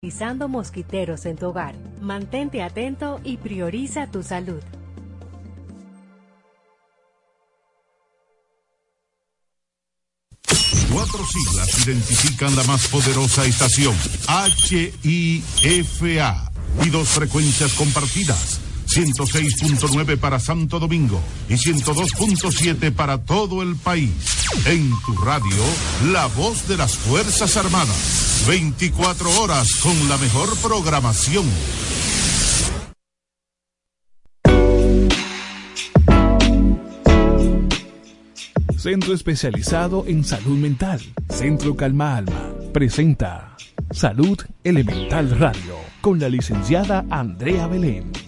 Utilizando mosquiteros en tu hogar. Mantente atento y prioriza tu salud. Cuatro siglas identifican la más poderosa estación, HIFA, y dos frecuencias compartidas, 106.9 para Santo Domingo y 102.7 para todo el país. En tu radio, la voz de las Fuerzas Armadas, 24 horas con la mejor programación. Centro especializado en salud mental. Centro Calma Alma. Presenta Salud Elemental Radio con la licenciada Andrea Belén.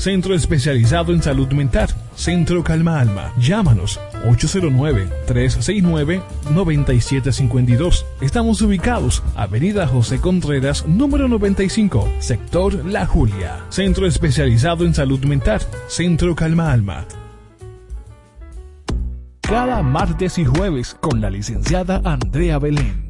Centro especializado en salud mental. Centro Calma Alma. Llámanos 809-369-9752. Estamos ubicados Avenida José Contreras, número 95, sector La Julia. Centro especializado en salud mental. Centro Calma Alma. Cada martes y jueves con la licenciada Andrea Belén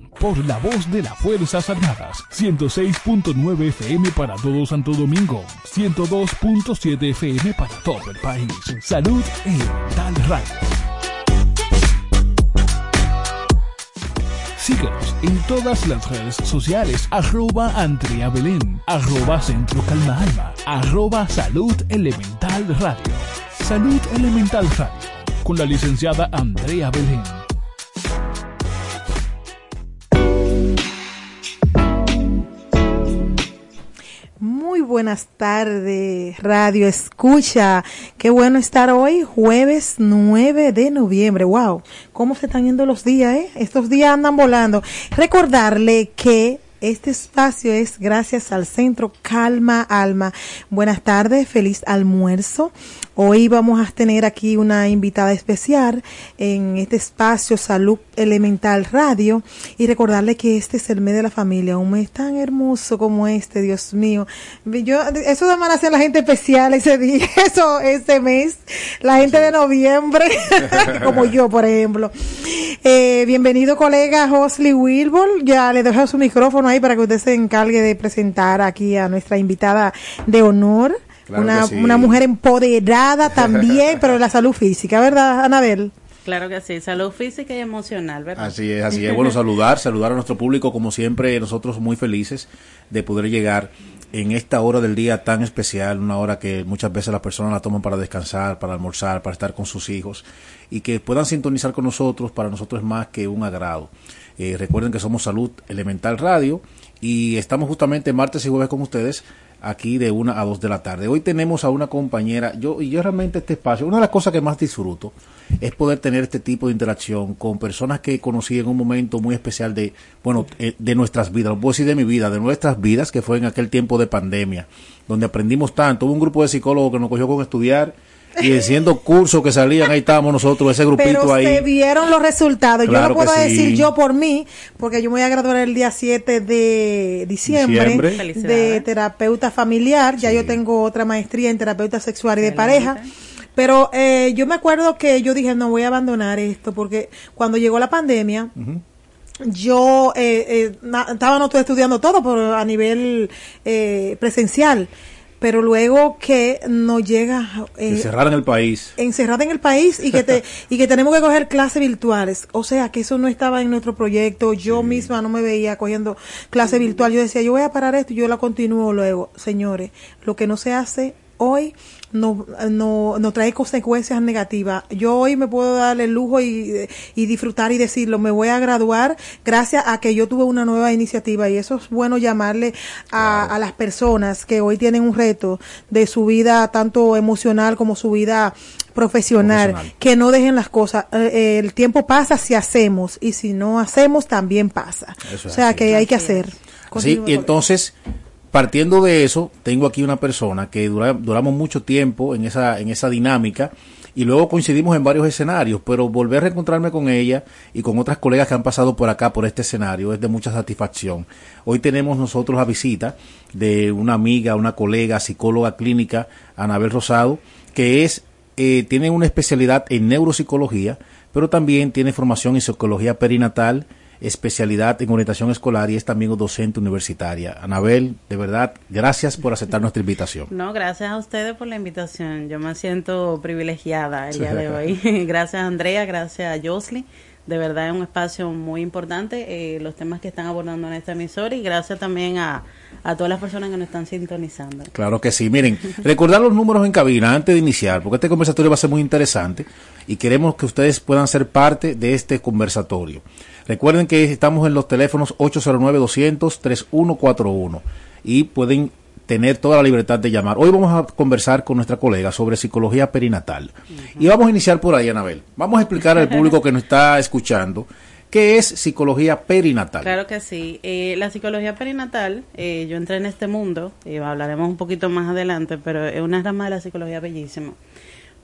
por la voz de las Fuerzas Armadas. 106.9 FM para todo Santo Domingo. 102.7 FM para todo el país. Salud Elemental Radio. Síguenos en todas las redes sociales. Arroba Andrea Belén. Arroba Centro Calma Alma. Arroba Salud Elemental Radio. Salud Elemental Radio. Con la licenciada Andrea Belén. Muy buenas tardes, Radio Escucha. Qué bueno estar hoy, jueves 9 de noviembre. Wow, cómo se están yendo los días, ¿eh? Estos días andan volando. Recordarle que este espacio es gracias al Centro Calma Alma. Buenas tardes, feliz almuerzo. Hoy vamos a tener aquí una invitada especial en este espacio Salud Elemental Radio y recordarle que este es el mes de la familia, un mes tan hermoso como este, Dios mío. Yo, eso de a la gente especial ese día, eso, ese mes, la gente de noviembre, como yo, por ejemplo. Eh, bienvenido colega Josley Wilbur, ya le dejo su micrófono ahí para que usted se encargue de presentar aquí a nuestra invitada de honor. Claro una, sí. una mujer empoderada también, pero la salud física, ¿verdad, Anabel? Claro que sí, salud física y emocional, ¿verdad? Así es, así es. Bueno, saludar, saludar a nuestro público, como siempre, nosotros muy felices de poder llegar en esta hora del día tan especial, una hora que muchas veces las personas la toman para descansar, para almorzar, para estar con sus hijos y que puedan sintonizar con nosotros, para nosotros es más que un agrado. Eh, recuerden que somos Salud Elemental Radio y estamos justamente martes y jueves con ustedes aquí de una a dos de la tarde. Hoy tenemos a una compañera, yo y yo realmente este espacio, una de las cosas que más disfruto es poder tener este tipo de interacción con personas que conocí en un momento muy especial de, bueno, eh, de nuestras vidas, no puedo decir de mi vida, de nuestras vidas, que fue en aquel tiempo de pandemia, donde aprendimos tanto. Hubo un grupo de psicólogos que nos cogió con estudiar y haciendo cursos que salían, ahí estábamos nosotros, ese grupito Pero ahí. se vieron los resultados. Claro yo no puedo decir sí. yo por mí, porque yo me voy a graduar el día 7 de diciembre, Diciembre. de terapeuta familiar. Ya Sí. yo tengo otra maestría en terapeuta sexual y de pareja. Pero eh, yo me acuerdo que yo dije, no voy a abandonar esto, porque cuando llegó la pandemia, yo eh, eh, na- estaba no estudiando todo por, a nivel eh, presencial, pero luego que nos llega... eh, Encerrar en el país. encerrada en el país y que te y que tenemos que coger clases virtuales. O sea, que eso no estaba en nuestro proyecto. Yo misma no me veía cogiendo clase virtual. Yo decía, yo voy a parar esto y yo la continúo luego. Señores, lo que no se hace hoy no, no, no trae consecuencias negativas. Yo hoy me puedo dar el lujo y, y disfrutar y decirlo, me voy a graduar gracias a que yo tuve una nueva iniciativa y eso es bueno llamarle a, a las personas que hoy tienen un reto de su vida tanto emocional como su vida profesional, Profesional. que no dejen las cosas. Eh, eh, el tiempo pasa si hacemos y si no hacemos también pasa. Eso o sea así. que hay que hacer. Sí, y entonces, partiendo de eso, tengo aquí una persona que dura- duramos mucho tiempo en esa, en esa dinámica y luego coincidimos en varios escenarios, pero volver a reencontrarme con ella y con otras colegas que han pasado por acá, por este escenario, es de mucha satisfacción. Hoy tenemos nosotros a visita de una amiga, una colega, psicóloga clínica, Anabel Rosado, que es, eh, tiene una especialidad en neuropsicología, pero también tiene formación en psicología perinatal, especialidad en orientación escolar y es también docente universitaria. Anabel, de verdad, gracias por aceptar nuestra invitación. No, gracias a ustedes por la invitación. Yo me siento privilegiada el día de hoy. gracias Andrea, gracias a Josly. De verdad es un espacio muy importante, eh, los temas que están abordando en esta emisora y gracias también a, a todas las personas que nos están sintonizando. Claro que sí. Miren, recordar los números en cabina antes de iniciar, porque este conversatorio va a ser muy interesante y queremos que ustedes puedan ser parte de este conversatorio. Recuerden que estamos en los teléfonos 809-200-3141 y pueden tener toda la libertad de llamar. Hoy vamos a conversar con nuestra colega sobre psicología perinatal. Y vamos a iniciar por ahí, Anabel. Vamos a explicar al público que nos está escuchando qué es psicología perinatal. Claro que sí. Eh, la psicología perinatal, eh, yo entré en este mundo, y hablaremos un poquito más adelante, pero es una rama de la psicología bellísima,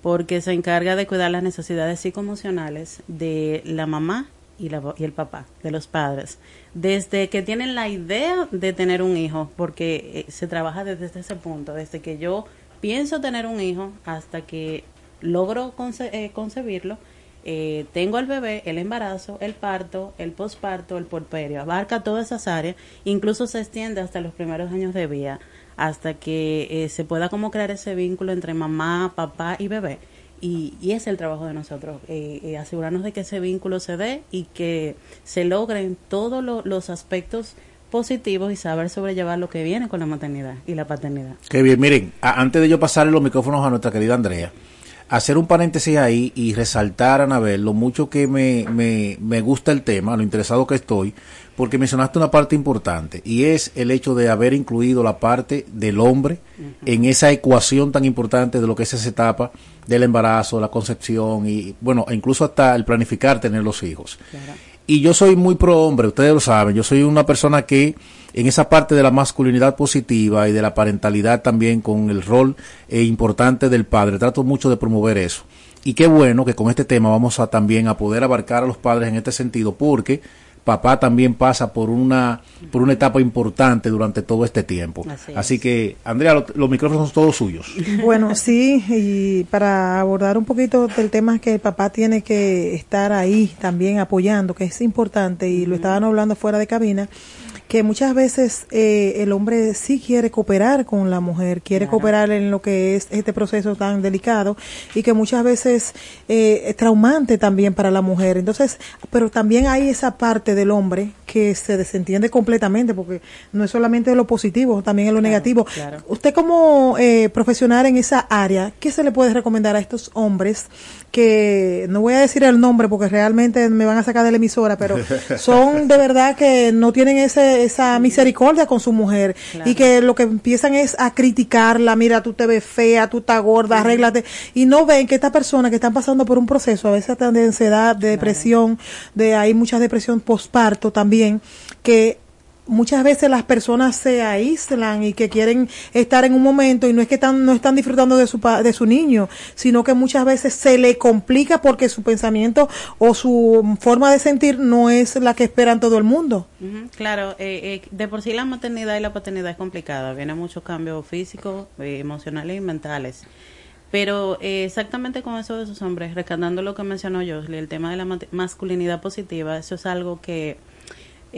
porque se encarga de cuidar las necesidades psicoemocionales de la mamá y, la, y el papá, de los padres, desde que tienen la idea de tener un hijo, porque eh, se trabaja desde ese punto, desde que yo pienso tener un hijo hasta que logro eh, concebirlo eh, tengo el bebé, el embarazo, el parto, el posparto, el porperio, abarca todas esas áreas, incluso se extiende hasta los primeros años de vida, hasta que eh, se pueda como crear ese vínculo entre mamá, papá y bebé. Y, y es el trabajo de nosotros, eh, eh, asegurarnos de que ese vínculo se dé y que se logren todos lo- los aspectos positivos y saber sobrellevar lo que viene con la maternidad y la paternidad. Qué bien, miren, antes de yo pasarle los micrófonos a nuestra querida Andrea, hacer un paréntesis ahí y resaltar, Anabel, lo mucho que me, me, me gusta el tema, lo interesado que estoy, porque mencionaste una parte importante y es el hecho de haber incluido la parte del hombre en esa ecuación tan importante de lo que es esa etapa del embarazo, la concepción y, bueno, e incluso hasta el planificar tener los hijos. Y yo soy muy pro hombre, ustedes lo saben, yo soy una persona que en esa parte de la masculinidad positiva y de la parentalidad también con el rol eh, importante del padre, trato mucho de promover eso. Y qué bueno que con este tema vamos a también a poder abarcar a los padres en este sentido, porque papá también pasa por una por una etapa importante durante todo este tiempo. Así Así, es. que, Andrea, lo- los micrófonos son todos suyos. Bueno, sí, y para abordar un poquito del tema que el papá tiene que estar ahí también apoyando, que es importante, y lo estaban hablando fuera de cabina, que muchas veces eh, el hombre sí quiere cooperar con la mujer, quiere Claro. cooperar en lo que es este proceso tan delicado y que muchas veces eh, es traumante también para la mujer. Entonces, pero también hay esa parte del hombre que se desentiende completamente, porque no es solamente lo positivo, también es lo Claro, negativo. claro. Usted como eh, profesional en esa área, ¿qué se le puede recomendar a estos hombres que, no voy a decir el nombre porque realmente me van a sacar de la emisora, pero son de verdad que no tienen ese, esa misericordia con su mujer. Claro. y que lo que empiezan es a criticarla, mira, tú te ves fea, tú estás gorda, arréglate, y no ven que estas personas que están pasando por un proceso, a veces de ansiedad, de depresión, de hay mucha depresión postparto también, que muchas veces las personas se aíslan y que quieren estar en un momento y no es que están no están disfrutando de su de su niño, sino que muchas veces se le complica porque su pensamiento o su forma de sentir no es la que esperan todo el mundo. Ujú, Claro, eh, eh, de por sí la maternidad y la paternidad es complicada, vienen muchos cambios físicos, eh, emocionales y mentales. Pero eh, exactamente con eso de esos hombres, rescatando lo que mencionó Josley, el tema de la masculinidad positiva, eso es algo que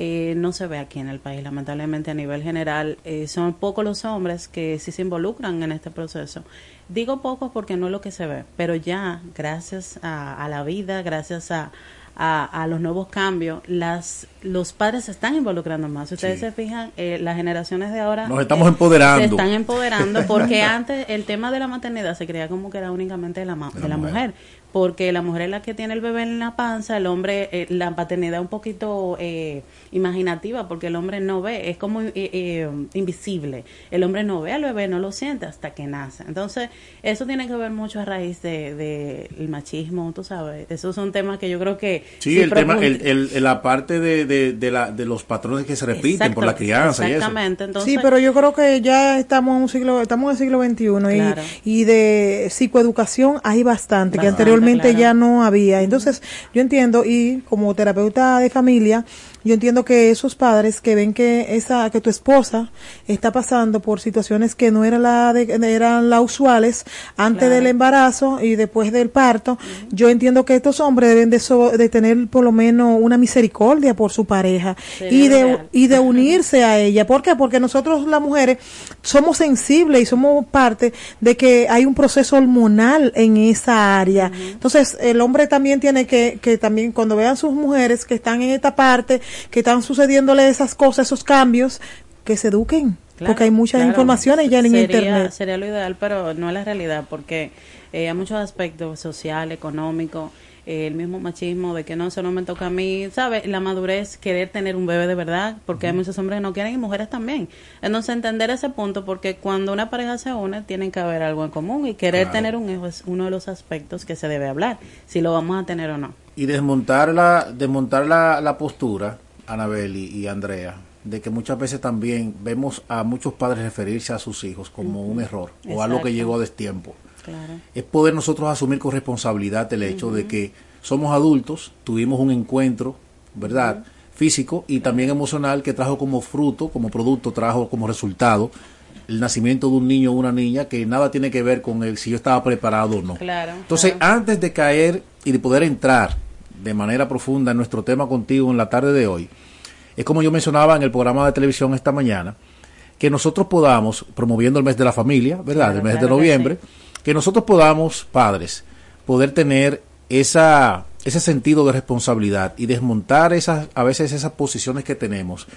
eh, no se ve aquí en el país, lamentablemente a nivel general. Eh, son pocos los hombres que sí se involucran en este proceso. Digo pocos porque no es lo que se ve, pero ya gracias a la vida, gracias a, a, los nuevos cambios, las los padres se están involucrando más. ustedes se fijan, eh, las generaciones de ahora nos estamos empoderando. Se están empoderando porque antes el tema de la maternidad se creía como que era únicamente de la, de la, mujer porque la mujer es la que tiene el bebé en la panza, el hombre, eh, la paternidad un poquito eh, imaginativa, porque el hombre no ve, es como eh, invisible. El hombre no ve al bebé, no lo siente hasta que nace. Entonces, eso tiene que ver mucho a raíz del de, el machismo, tú sabes. Esos son temas que yo creo que... Sí, el tema, el, la parte de, de, la, de los patrones que se repiten por la crianza exactamente. y eso. sí, pero yo creo que ya estamos en un siglo, estamos en el siglo XXI y, y de psicoeducación hay bastante, que anteriormente ya no había. Entonces, yo entiendo, y como terapeuta de familia, yo entiendo que esos padres que ven que esa que tu esposa está pasando por situaciones que no eran la de, eran las usuales antes del embarazo y después del parto, yo entiendo que estos hombres deben de, de tener por lo menos una misericordia por su pareja y de y de unirse a ella. ¿Por qué? Porque nosotros las mujeres somos sensibles y somos parte de que hay un proceso hormonal en esa área. Entonces, el hombre también tiene que que también cuando vean sus mujeres que están en esta parte que están sucediéndole esas cosas, esos cambios, que se eduquen. porque hay muchas informaciones ya en Internet. Sería lo ideal, pero no es la realidad, porque eh, hay muchos aspectos social, económico, eh, el mismo machismo de que no, eso no me toca a mí, ¿sabes? La madurez, querer tener un bebé de verdad, porque hay muchos hombres que no quieren y mujeres también. Entonces, entender ese punto, porque cuando una pareja se une, tienen que haber algo en común y querer tener un hijo es uno de los aspectos que se debe hablar, si lo vamos a tener o no. Y desmontar la, desmontar la, la postura Anabel y, Andrea, de que muchas veces también vemos a muchos padres referirse a sus hijos como un error o algo que llegó a destiempo. Es poder nosotros asumir con responsabilidad el hecho de que somos adultos, tuvimos un encuentro, ¿verdad? Físico y también emocional que trajo como fruto, como producto, trajo como resultado el nacimiento de un niño o una niña que nada tiene que ver con el si yo estaba preparado o no. Entonces, antes de caer y de poder entrar de manera profunda en nuestro tema contigo en la tarde de hoy, es como yo mencionaba en el programa de televisión esta mañana, que nosotros podamos, promoviendo el mes de la familia, ¿verdad? el mes de noviembre, que, nosotros podamos, padres, poder tener esa, ese sentido de responsabilidad y desmontar esas, a veces esas posiciones que tenemos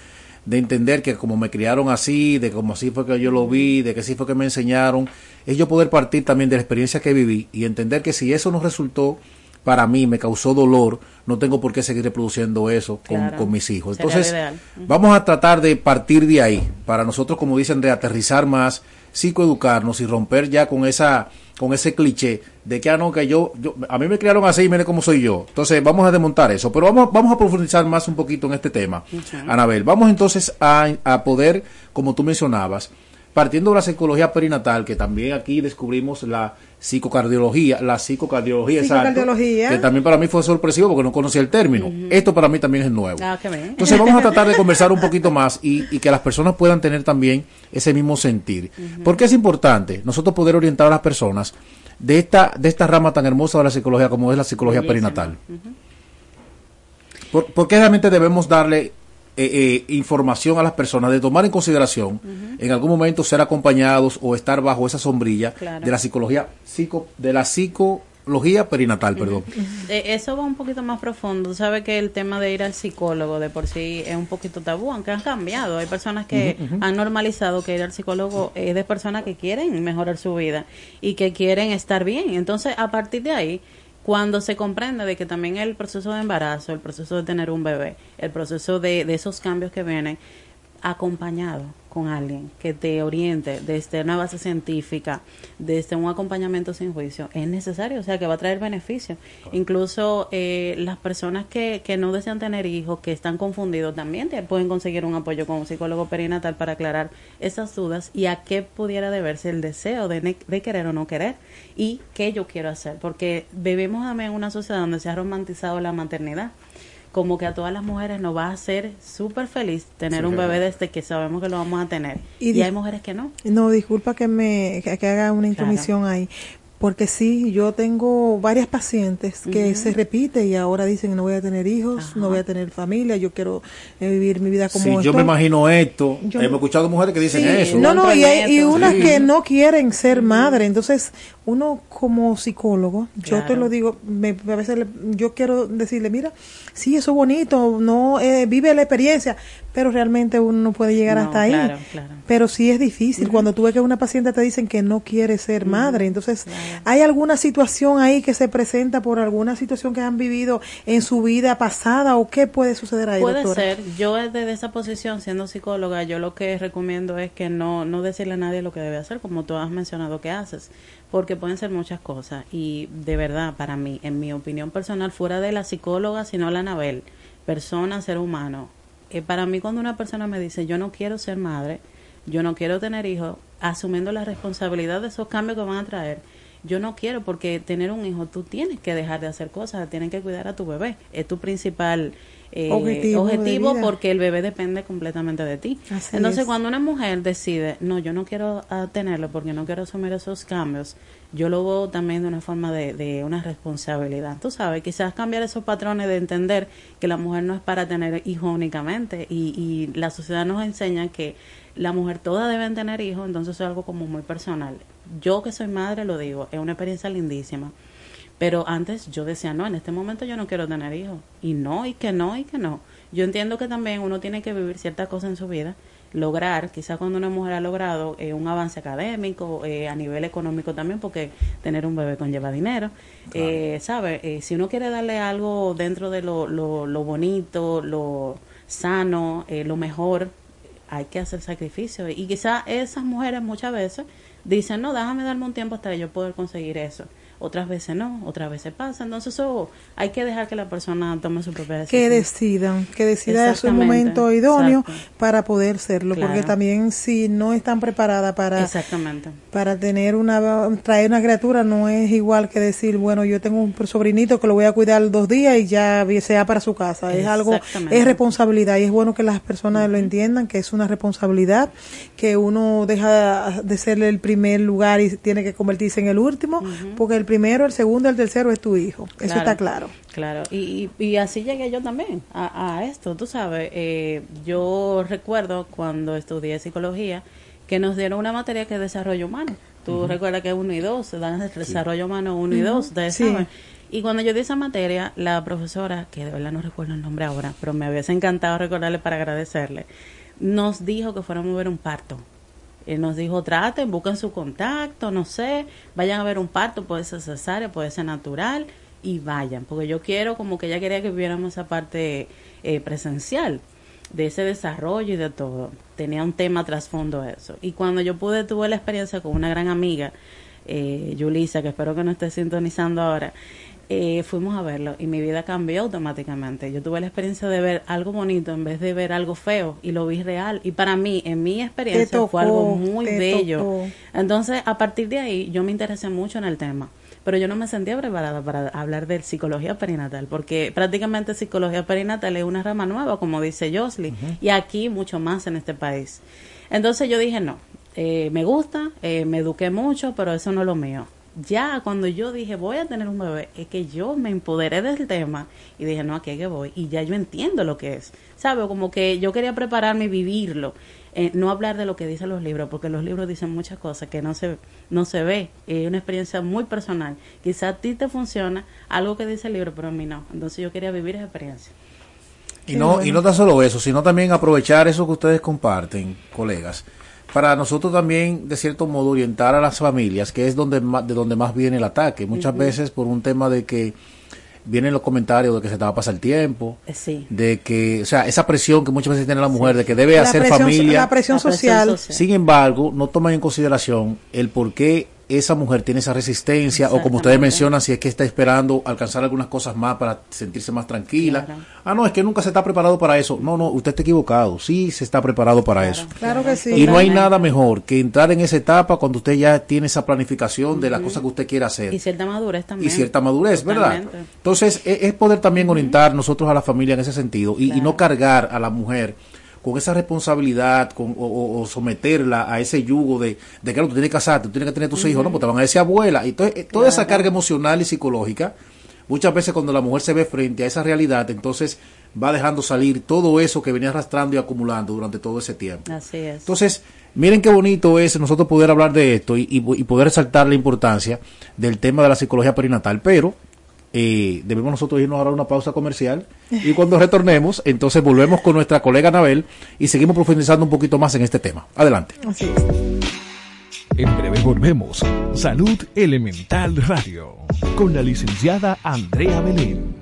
de entender que como me criaron así, de como así fue que yo lo vi, de que así fue que me enseñaron, es yo poder partir también de la experiencia que viví y entender que si eso nos resultó para mí me causó dolor, no tengo por qué seguir reproduciendo eso con, mis hijos. Entonces, vamos a tratar de partir de ahí, para nosotros, como dicen, de aterrizar más, psicoeducarnos y romper ya con esa con ese cliché de que, ah, no, que yo, yo, a mí me criaron así y mire cómo soy yo. Entonces, vamos a desmontar eso. Pero vamos, vamos a profundizar más un poquito en este tema. Anabel, vamos entonces a, a poder, como tú mencionabas, partiendo de la psicología perinatal, que también aquí descubrimos la psicocardiología, la psicocardiología, que también para mí fue sorpresivo porque no conocía el término. Esto para mí también es nuevo. Ah, Entonces vamos a tratar de conversar un poquito más y, que las personas puedan tener también ese mismo sentir. Porque es importante nosotros poder orientar a las personas de esta, de esta rama tan hermosa de la psicología como es la psicología perinatal. ¿Por, qué realmente debemos darle eh, eh, información a las personas de tomar en consideración en algún momento ser acompañados o estar bajo esa sombrilla de la psicología psico, de la psicología perinatal, perdón. Eh, eso va un poquito más profundo. Sabe que el tema de ir al psicólogo de por sí es un poquito tabú, aunque han cambiado. Hay personas que han normalizado que ir al psicólogo es de personas que quieren mejorar su vida y que quieren estar bien. Entonces, a partir de ahí, cuando se comprende de que también el proceso de embarazo, el proceso de tener un bebé, el proceso de, de esos cambios que vienen, acompañado con alguien que te oriente desde una base científica, desde un acompañamiento sin juicio, es necesario, o sea, que va a traer beneficio. Incluso eh, las personas que, que no desean tener hijos, que están confundidos, también pueden conseguir un apoyo con un psicólogo perinatal para aclarar esas dudas y a qué pudiera deberse el deseo de, de querer o no querer y qué yo quiero hacer, porque vivimos también en una sociedad donde se ha romantizado la maternidad como que a todas las mujeres nos va a hacer súper feliz tener un bebé desde que sabemos que lo vamos a tener. Y, hay mujeres que no. No, disculpa que me que, haga una intromisión ahí. Porque sí, yo tengo varias pacientes que se repite y ahora dicen no voy a tener hijos, no voy a tener familia, yo quiero eh, vivir mi vida como sí, yo me imagino esto. Hemos escuchado mujeres que dicen eso. No, no, y, hay, y unas que no quieren ser madre. Entonces, uno como psicólogo, yo te lo digo, me, a veces yo quiero decirle, mira, sí, eso es bonito, no eh, vive la experiencia, pero realmente uno no puede llegar hasta ahí. Pero sí es difícil cuando tú ves que una paciente te dicen que no quiere ser madre. Entonces, ¿hay alguna situación ahí que se presenta por alguna situación que han vivido en su vida pasada o qué puede suceder ahí? Puede ser. Yo desde esa posición, siendo psicóloga, yo lo que recomiendo es que no, no decirle a nadie lo que debe hacer, como tú has mencionado que haces porque pueden ser muchas cosas y de verdad para mí, en mi opinión personal, fuera de la psicóloga, sino la Anabel, persona, ser humano, eh, para mí cuando una persona me dice yo no quiero ser madre, yo no quiero tener hijos, asumiendo la responsabilidad de esos cambios que van a traer, yo no quiero porque tener un hijo tú tienes que dejar de hacer cosas, tienes que cuidar a tu bebé, es tu principal eh, objetivo, porque el bebé depende completamente de ti. Entonces, cuando una mujer decide, no, yo no quiero ah, tenerlo porque no quiero asumir esos cambios, yo lo veo también de una forma de, de una responsabilidad. Tú sabes, quizás cambiar esos patrones de entender que la mujer no es para tener hijos únicamente y, y la sociedad nos enseña que la mujer todas deben tener hijos, entonces es algo como muy personal. Yo que soy madre lo digo, es una experiencia lindísima pero antes yo decía, no, en este momento yo no quiero tener hijos. Y no, y que no, y que no. Yo entiendo que también uno tiene que vivir ciertas cosas en su vida, lograr, quizás cuando una mujer ha logrado eh, un avance académico, eh, a nivel económico también, porque tener un bebé conlleva dinero, eh, ¿sabe? Eh, si uno quiere darle algo dentro de lo, lo, lo bonito, lo sano, lo mejor, hay que hacer sacrificio. Y quizás esas mujeres muchas veces dicen, no, déjame darme un tiempo hasta que yo poder conseguir eso otras veces no, otras veces pasa. Entonces eso hay que dejar que la persona tome su propia decisión. Que decidan, que decida su momento idóneo para poder serlo, porque también si no están preparadas para Exactamente. para tener una traer una criatura no es igual que decir, bueno, yo tengo un sobrinito que lo voy a cuidar dos días y ya sea para su casa. Es algo es responsabilidad y es bueno que las personas lo entiendan que es una responsabilidad, que uno deja de ser el primer lugar y tiene que convertirse en el último, porque el primero, el segundo, el tercero es tu hijo. Eso está claro. Claro, y, y, así llegué yo también a, esto, tú sabes. Eh, yo recuerdo cuando estudié psicología que nos dieron una materia que es desarrollo humano. Tú recuerdas que es uno y dos, se dan el desarrollo humano uno y dos, ustedes saben. Y cuando yo di esa materia, la profesora, que de verdad no recuerdo el nombre ahora, pero me hubiese encantado recordarle para agradecerle, nos dijo que fuéramos a ver un parto él nos dijo, traten, busquen su contacto, no sé, vayan a ver un parto, puede ser cesárea, puede ser natural, y vayan, porque yo quiero, como que ella quería que viéramos esa parte eh, presencial de ese desarrollo y de todo. Tenía un tema trasfondo eso. Y cuando yo pude, tuve la experiencia con una gran amiga, eh, Yulisa, que espero que no esté sintonizando ahora, eh, fuimos a verlo y mi vida cambió automáticamente. Yo tuve la experiencia de ver algo bonito en vez de ver algo feo y lo vi real. Y para mí, en mi experiencia, fue algo muy bello. Entonces, a partir de ahí, yo me interesé mucho en el tema. Pero yo no me sentía preparada para hablar de psicología perinatal, porque prácticamente psicología perinatal es una rama nueva, como dice Josly, y aquí mucho más en este país. Entonces yo dije, no, eh, me gusta, eh, me eduqué mucho, pero eso no es lo mío ya cuando yo dije voy a tener un bebé, es que yo me empoderé del tema y dije, no, aquí es que voy. Y ya yo entiendo lo que es. ¿Sabes? Como que yo quería prepararme y vivirlo. Eh, no hablar de lo que dicen los libros, porque los libros dicen muchas cosas que no se, no se ve. Es una experiencia muy personal. Quizá a ti te funciona algo que dice el libro, pero a mí no. Entonces yo quería vivir esa experiencia. Y no, y no tan solo eso, sino también aprovechar eso que ustedes comparten, colegas para nosotros también, de cierto modo, orientar a las familias, que es donde más, de donde más viene el ataque. Muchas veces por un tema de que vienen los comentarios de que se te va a pasar el tiempo, sí. de que, o sea, esa presión que muchas veces tiene la mujer de que debe hacer familia. La presión, social. Sin embargo, no toman en consideración el por qué esa mujer tiene esa resistencia o como ustedes mencionan, si es que está esperando alcanzar algunas cosas más para sentirse más tranquila. Ah, no, es que nunca se está preparado para eso. No, no, usted está equivocado. Sí se está preparado para eso. Claro que sí. Y no hay nada mejor que entrar en esa etapa cuando usted ya tiene esa planificación de las cosas que usted quiere hacer. Y cierta madurez también. Y cierta madurez, ¿verdad? Entonces, e, es, poder también orientar nosotros a la familia en ese sentido y, y no cargar a la mujer con esa responsabilidad con, o, someterla a ese yugo de, de que tú tienes que casarte, tú tienes que tener tus hijos, no, pues te van a decir abuela. Y entonces, toda esa carga emocional y psicológica, muchas veces cuando la mujer se ve frente a esa realidad, entonces va dejando salir todo eso que venía arrastrando y acumulando durante todo ese tiempo. Así es. Entonces, miren qué bonito es nosotros poder hablar de esto y, y poder resaltar la importancia del tema de la psicología perinatal, pero eh, debemos nosotros irnos ahora a una pausa comercial y cuando retornemos, entonces volvemos con nuestra colega Anabel y seguimos profundizando un poquito más en este tema. Adelante. En breve volvemos. Salud Elemental Radio con la licenciada Andrea Belén.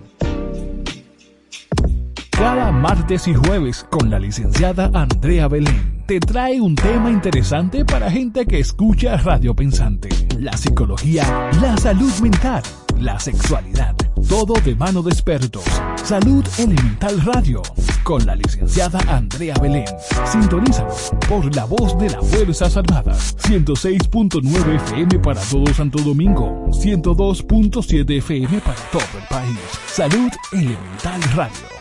Cada martes y jueves con la licenciada Andrea Belén te trae un tema interesante para gente que escucha Radio Pensante, la psicología, la salud mental, la sexualidad, todo de mano de expertos. Salud Elemental Radio con la licenciada Andrea Belén. Sintonízalo por la voz de las Fuerzas Armadas. 106.9 FM para todo Santo Domingo, 102.7 FM para todo el país. Salud Elemental Radio.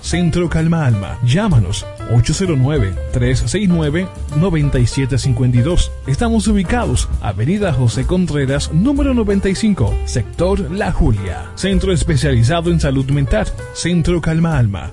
Centro Calma Alma. Llámanos 809-369-9752. Estamos ubicados Avenida José Contreras, número 95, sector La Julia. Centro especializado en salud mental. Centro Calma Alma.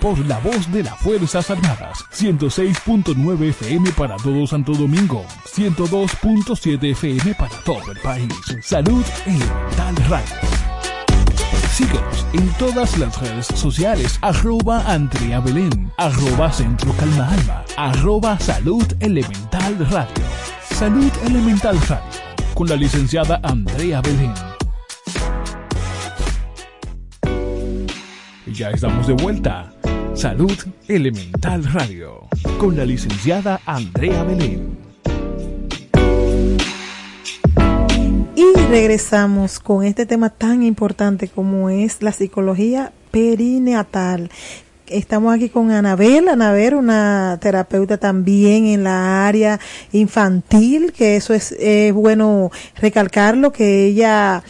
por la voz de las Fuerzas Armadas. 106.9 FM para todo Santo Domingo. 102.7 FM para todo el país. Salud Elemental Radio. Síguenos en todas las redes sociales. Arroba Andrea Belén. Arroba Centro Calma Alma. Arroba Salud Elemental Radio. Salud Elemental Radio. Con la licenciada Andrea Belén. Ya estamos de vuelta. Salud Elemental Radio. Con la licenciada Andrea Belén. regresamos con este tema tan importante como es la psicología perineatal. Estamos aquí con Anabel, Anabel, una terapeuta también en la área infantil, que eso es, es bueno recalcarlo, que ella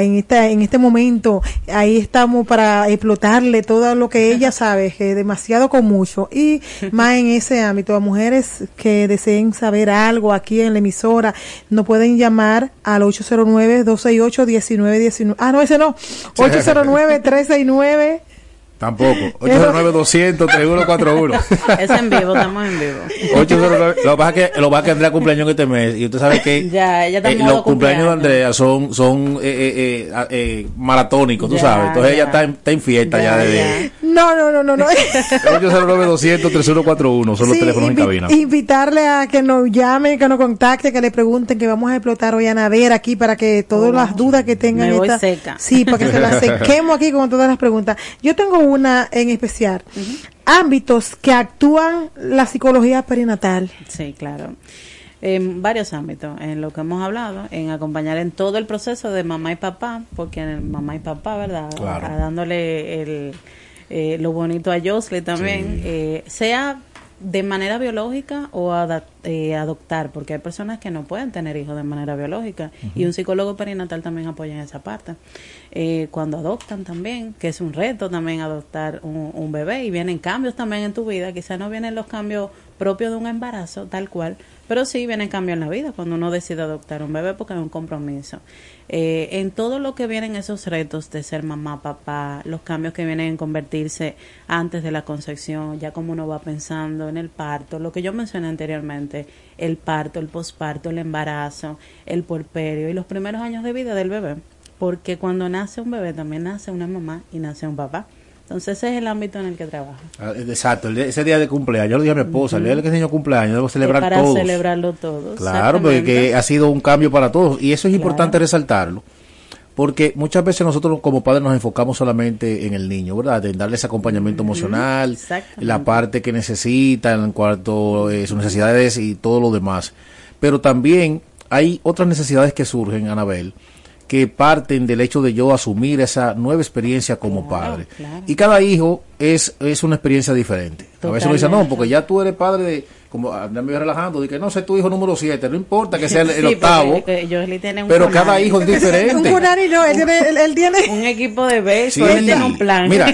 en, esta, en este momento, ahí estamos para explotarle todo lo que ella sabe, que demasiado con mucho. Y más en ese ámbito, a mujeres que deseen saber algo aquí en la emisora, nos pueden llamar al 809-268-1919. Ah, no, ese no. 809-369. Tampoco. 809-200-3141. Es en vivo, estamos en vivo. 809, lo que pasa es que, lo que, que Andrea cumpleaños este mes y usted sabe que ya, eh, los cumpleaños de Andrea son, son eh, eh, eh maratónicos, tú sabes. Entonces ella está en, está en fiesta ya, de... No, no, no, no. no. 809-200-3141 son los teléfonos en cabina. Invitarle a que nos llame, que nos contacte, que le pregunten, que vamos a explotar hoy a Nader aquí para que todas las dudas que tengan. Me voy seca. Sí, para que se las sequemos aquí con todas las preguntas. Yo tengo una en especial. Ámbitos que actúan la psicología perinatal. Sí, claro. En varios ámbitos, en lo que hemos hablado, en acompañar en todo el proceso de mamá y papá, porque en mamá y papá, ¿verdad? Dándole el, eh, lo bonito a Josle también, eh, sea de manera biológica o eh, adoptar, porque hay personas que no pueden tener hijos de manera biológica y un psicólogo perinatal también apoya en esa parte. Eh, cuando adoptan también, que es un reto también adoptar un, bebé y vienen cambios también en tu vida, quizás no vienen los cambios propio de un embarazo, tal cual, pero sí viene cambio en la vida cuando uno decide adoptar un bebé porque es un compromiso. Eh, en todo lo que vienen esos retos de ser mamá, papá, los cambios que vienen en convertirse antes de la concepción, ya como uno va pensando en el parto, lo que yo mencioné anteriormente, el parto, el posparto, el embarazo, el porperio y los primeros años de vida del bebé, porque cuando nace un bebé también nace una mamá y nace un papá. Entonces ese es el ámbito en el que trabajo. Ah, exacto, ese día de cumpleaños, yo le dije a mi esposa, el día que cumpleaños, debo celebrar para todos. celebrarlo todos. Claro, porque ha sido un cambio para todos y eso es importante resaltarlo. Porque muchas veces nosotros como padres nos enfocamos solamente en el niño, ¿verdad? En darle ese acompañamiento emocional, la parte que necesita en cuanto a eh, sus necesidades y todo lo demás. Pero también hay otras necesidades que surgen, Anabel, que parten del hecho de yo asumir esa nueva experiencia como padre. Y cada hijo es, es una experiencia diferente. A veces uno dice, no, porque ya tú eres padre de, como andame relajando, de que no sé tu hijo número 7, no importa que sea el, octavo, pero cada hijo es diferente. un no, él tiene, un equipo de besos, él tiene un plan. Mira,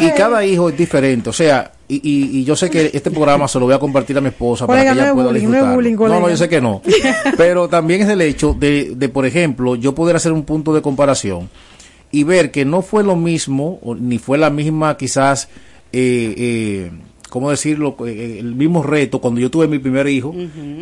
y cada hijo es diferente, o sea, y, y, yo sé que este programa se lo voy a compartir a mi esposa para que ella pueda disfrutar. No, no, yo sé que no. Pero también es el hecho de, de, por ejemplo, yo poder hacer un punto de comparación y ver que no fue lo mismo, ni fue la misma quizás eh, eh, ¿cómo decirlo? Eh, eh, el mismo reto cuando yo tuve mi primer hijo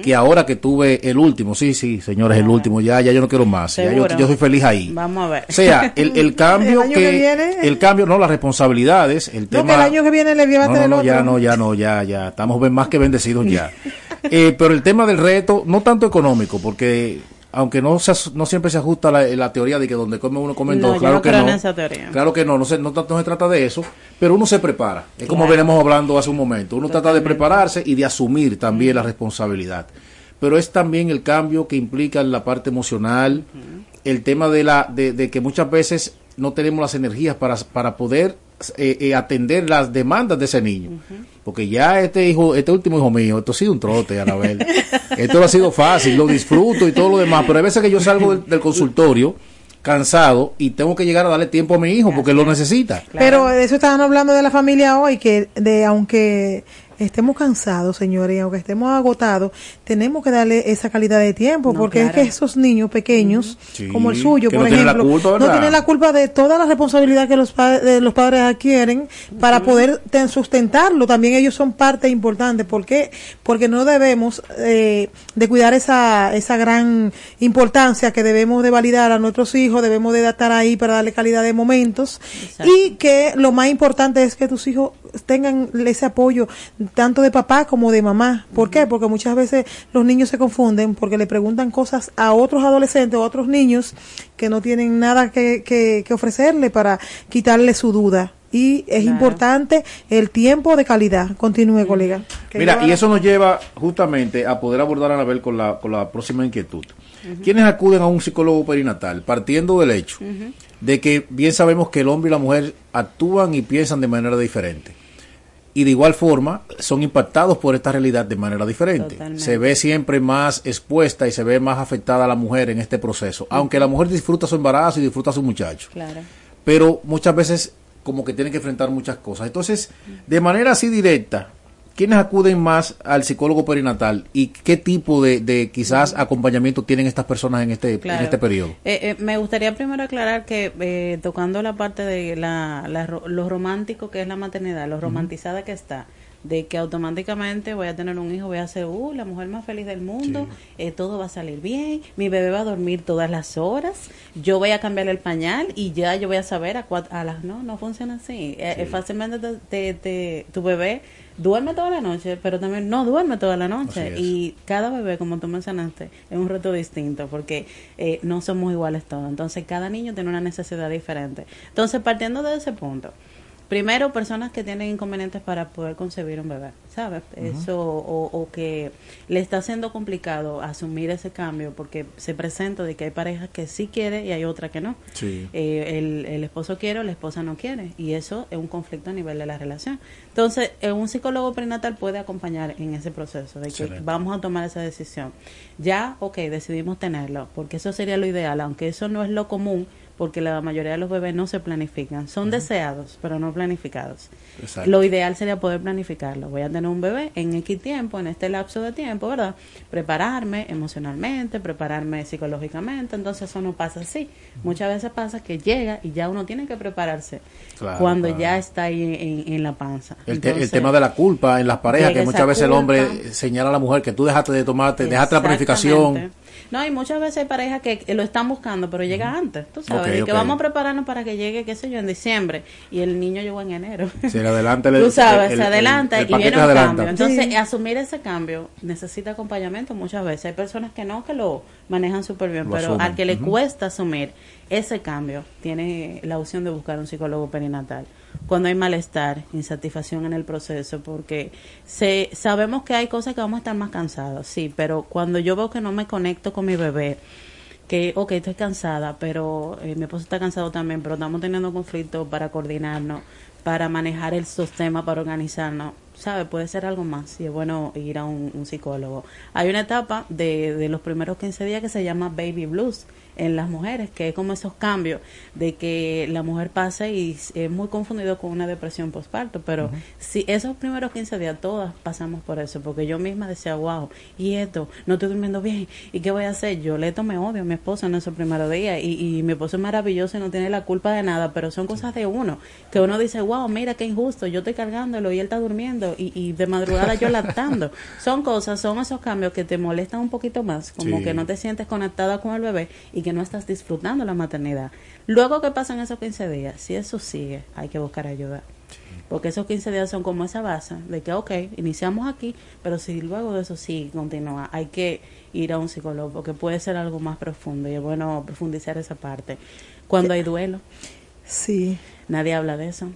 que ahora que tuve el último. Sí, sí, señores, el último. Ya, ya yo no quiero más. Ya yo, yo, soy feliz ahí. Vamos a ver. O sea, el, el cambio el que, viene, el cambio, no, las responsabilidades, el tema. que el año que viene le no, no, no, ya no, ya no, ya, ya. Estamos más que bendecidos ya. eh, pero el tema del reto, no tanto económico, porque aunque no no siempre se ajusta la, la teoría de que donde come uno come no, claro que no. esa. Claro que no, no se, no, se trata de eso, pero uno se prepara. Es como venimos hablando hace un momento. Uno trata de prepararse y de asumir también la responsabilidad. Pero es también el cambio que implica en la parte emocional, el tema de la de, de que muchas veces no tenemos las energías para, para poder eh, eh, atender las demandas de ese niño. Porque ya este hijo, este último hijo mío, esto ha sido un trote, Anabel. esto ha sido fácil, lo disfruto y todo lo demás. Pero hay veces que yo salgo del, consultorio cansado y tengo que llegar a darle tiempo a mi hijo porque lo necesita. Pero eso estaban hablando de la familia hoy, que de aunque estemos cansados, señores, y aunque estemos agotados, tenemos que darle esa calidad de tiempo, porque es que esos niños pequeños, como el suyo, por ejemplo, no tienen la culpa de toda la responsabilidad que los, padres los padres adquieren para poder sustentarlo. También ellos son parte importante. ¿Por qué? Porque no debemos eh, de cuidar esa, esa gran importancia que debemos de validar a nuestros hijos, debemos de estar ahí para darle calidad de momentos. Y que lo más importante es que tus hijos tengan ese apoyo tanto de papá como de mamá. ¿Por qué? Porque muchas veces los niños se confunden porque le preguntan cosas a otros adolescentes o otros niños que no tienen nada que, que, ofrecerle para quitarle su duda y es importante el tiempo de calidad. Continúe, colega. Mira, y eso nos lleva justamente a poder abordar a Anabel con la, con la próxima inquietud. ¿Quiénes acuden a un psicólogo perinatal? Partiendo del hecho de que bien sabemos que el hombre y la mujer actúan y piensan de manera diferente y de igual forma son impactados por esta realidad de manera diferente. Se ve siempre más expuesta y se ve más afectada la mujer en este proceso, aunque la mujer disfruta su embarazo y disfruta a su muchacho. Pero muchas veces como que tienen que enfrentar muchas cosas. Entonces, de manera así directa, ¿quiénes acuden más al psicólogo perinatal y qué tipo de, quizás acompañamiento tienen estas personas en este, en este periodo? Eh, eh, me gustaría primero aclarar que eh, tocando la parte de la, lo romántico que es la maternidad, lo romantizada que está, de que automáticamente voy a tener un hijo, voy a ser uh, la mujer más feliz del mundo, todo va a salir bien, mi bebé va a dormir todas las horas, yo voy a cambiarle el pañal y ya yo voy a saber a, a las... No, no funciona así. fácilmente te, tu bebé duerme toda la noche, pero también no duerme toda la noche. Y cada bebé, como tú mencionaste, es un reto distinto porque eh, no somos iguales todos. Entonces, cada niño tiene una necesidad diferente. Entonces, partiendo de ese punto, primero, personas que tienen inconvenientes para poder concebir un bebé, ¿sabes? Eso, o, que le está siendo complicado asumir ese cambio porque se presenta de que hay parejas que sí quiere y hay otra que no. Eh, el, el, esposo quiere o la esposa no quiere y eso es un conflicto a nivel de la relación. Entonces, eh, un psicólogo prenatal puede acompañar en ese proceso de que vamos a tomar esa decisión. Ya, ok, decidimos tenerlo, porque eso sería lo ideal, aunque eso no es lo común, porque la mayoría de los bebés no se planifican. Son deseados, pero no planificados. Exacto. Lo ideal sería poder planificarlo. Voy a tener un bebé en X tiempo, en este lapso de tiempo, ¿verdad? Prepararme emocionalmente, prepararme psicológicamente. Entonces eso no pasa así. Muchas veces pasa que llega y ya uno tiene que prepararse Claro, cuando claro. ya está ahí en, en la panza. El, te- el Entonces, tema de la culpa en las parejas, que muchas veces el hombre señala a la mujer que tú dejaste de tomarte, dejaste la planificación. No, y muchas veces hay parejas que lo están buscando, pero llega antes, tú sabes, y que vamos a prepararnos para que llegue, qué sé yo, en diciembre, y el niño llegó en enero. Se le adelanta el- Tú sabes, el- se el- adelanta el y viene un adelanta. cambio. Entonces, Sí. asumir ese cambio necesita acompañamiento muchas veces. Hay personas que no, que lo manejan súper bien, Lo pero asumen. al que le cuesta asumir ese cambio, tiene la opción de buscar un psicólogo perinatal. Cuando hay malestar, insatisfacción en el proceso, porque se, sabemos que hay cosas que vamos a estar más cansados, sí, pero cuando yo veo que no me conecto con mi bebé, que, ok, estoy cansada, pero eh, mi esposo está cansado también, pero estamos teniendo conflictos para coordinarnos, para manejar estos temas, para organizarnos, ¿sabe? Puede ser algo más y es bueno ir a un, un psicólogo. Hay una etapa de, de los primeros 15 días que se llama baby blues en las mujeres, que es como esos cambios de que la mujer pasa y es muy confundido con una depresión postparto, pero si esos primeros 15 días todas pasamos por eso, porque yo misma decía, wow, y esto, no estoy durmiendo bien, ¿y qué voy a hacer? Yo le tomé odio a mi esposo en esos primeros días y, y mi esposo es maravilloso y no tiene la culpa de nada, pero son cosas de uno, que uno dice, wow, mira qué injusto, yo estoy cargándolo y él está durmiendo y, y de madrugada yo lactando. Son cosas, son esos cambios que te molestan un poquito más, como Sí. que no te sientes conectada con el bebé y que no estás disfrutando la maternidad. Luego que pasan esos 15 días, si eso sigue, hay que buscar ayuda. Porque esos 15 días son como esa base de que, ok, iniciamos aquí, pero si luego de eso sí continúa, hay que ir a un psicólogo porque puede ser algo más profundo y es bueno profundizar esa parte. Cuando hay duelo, Sí. nadie habla de eso,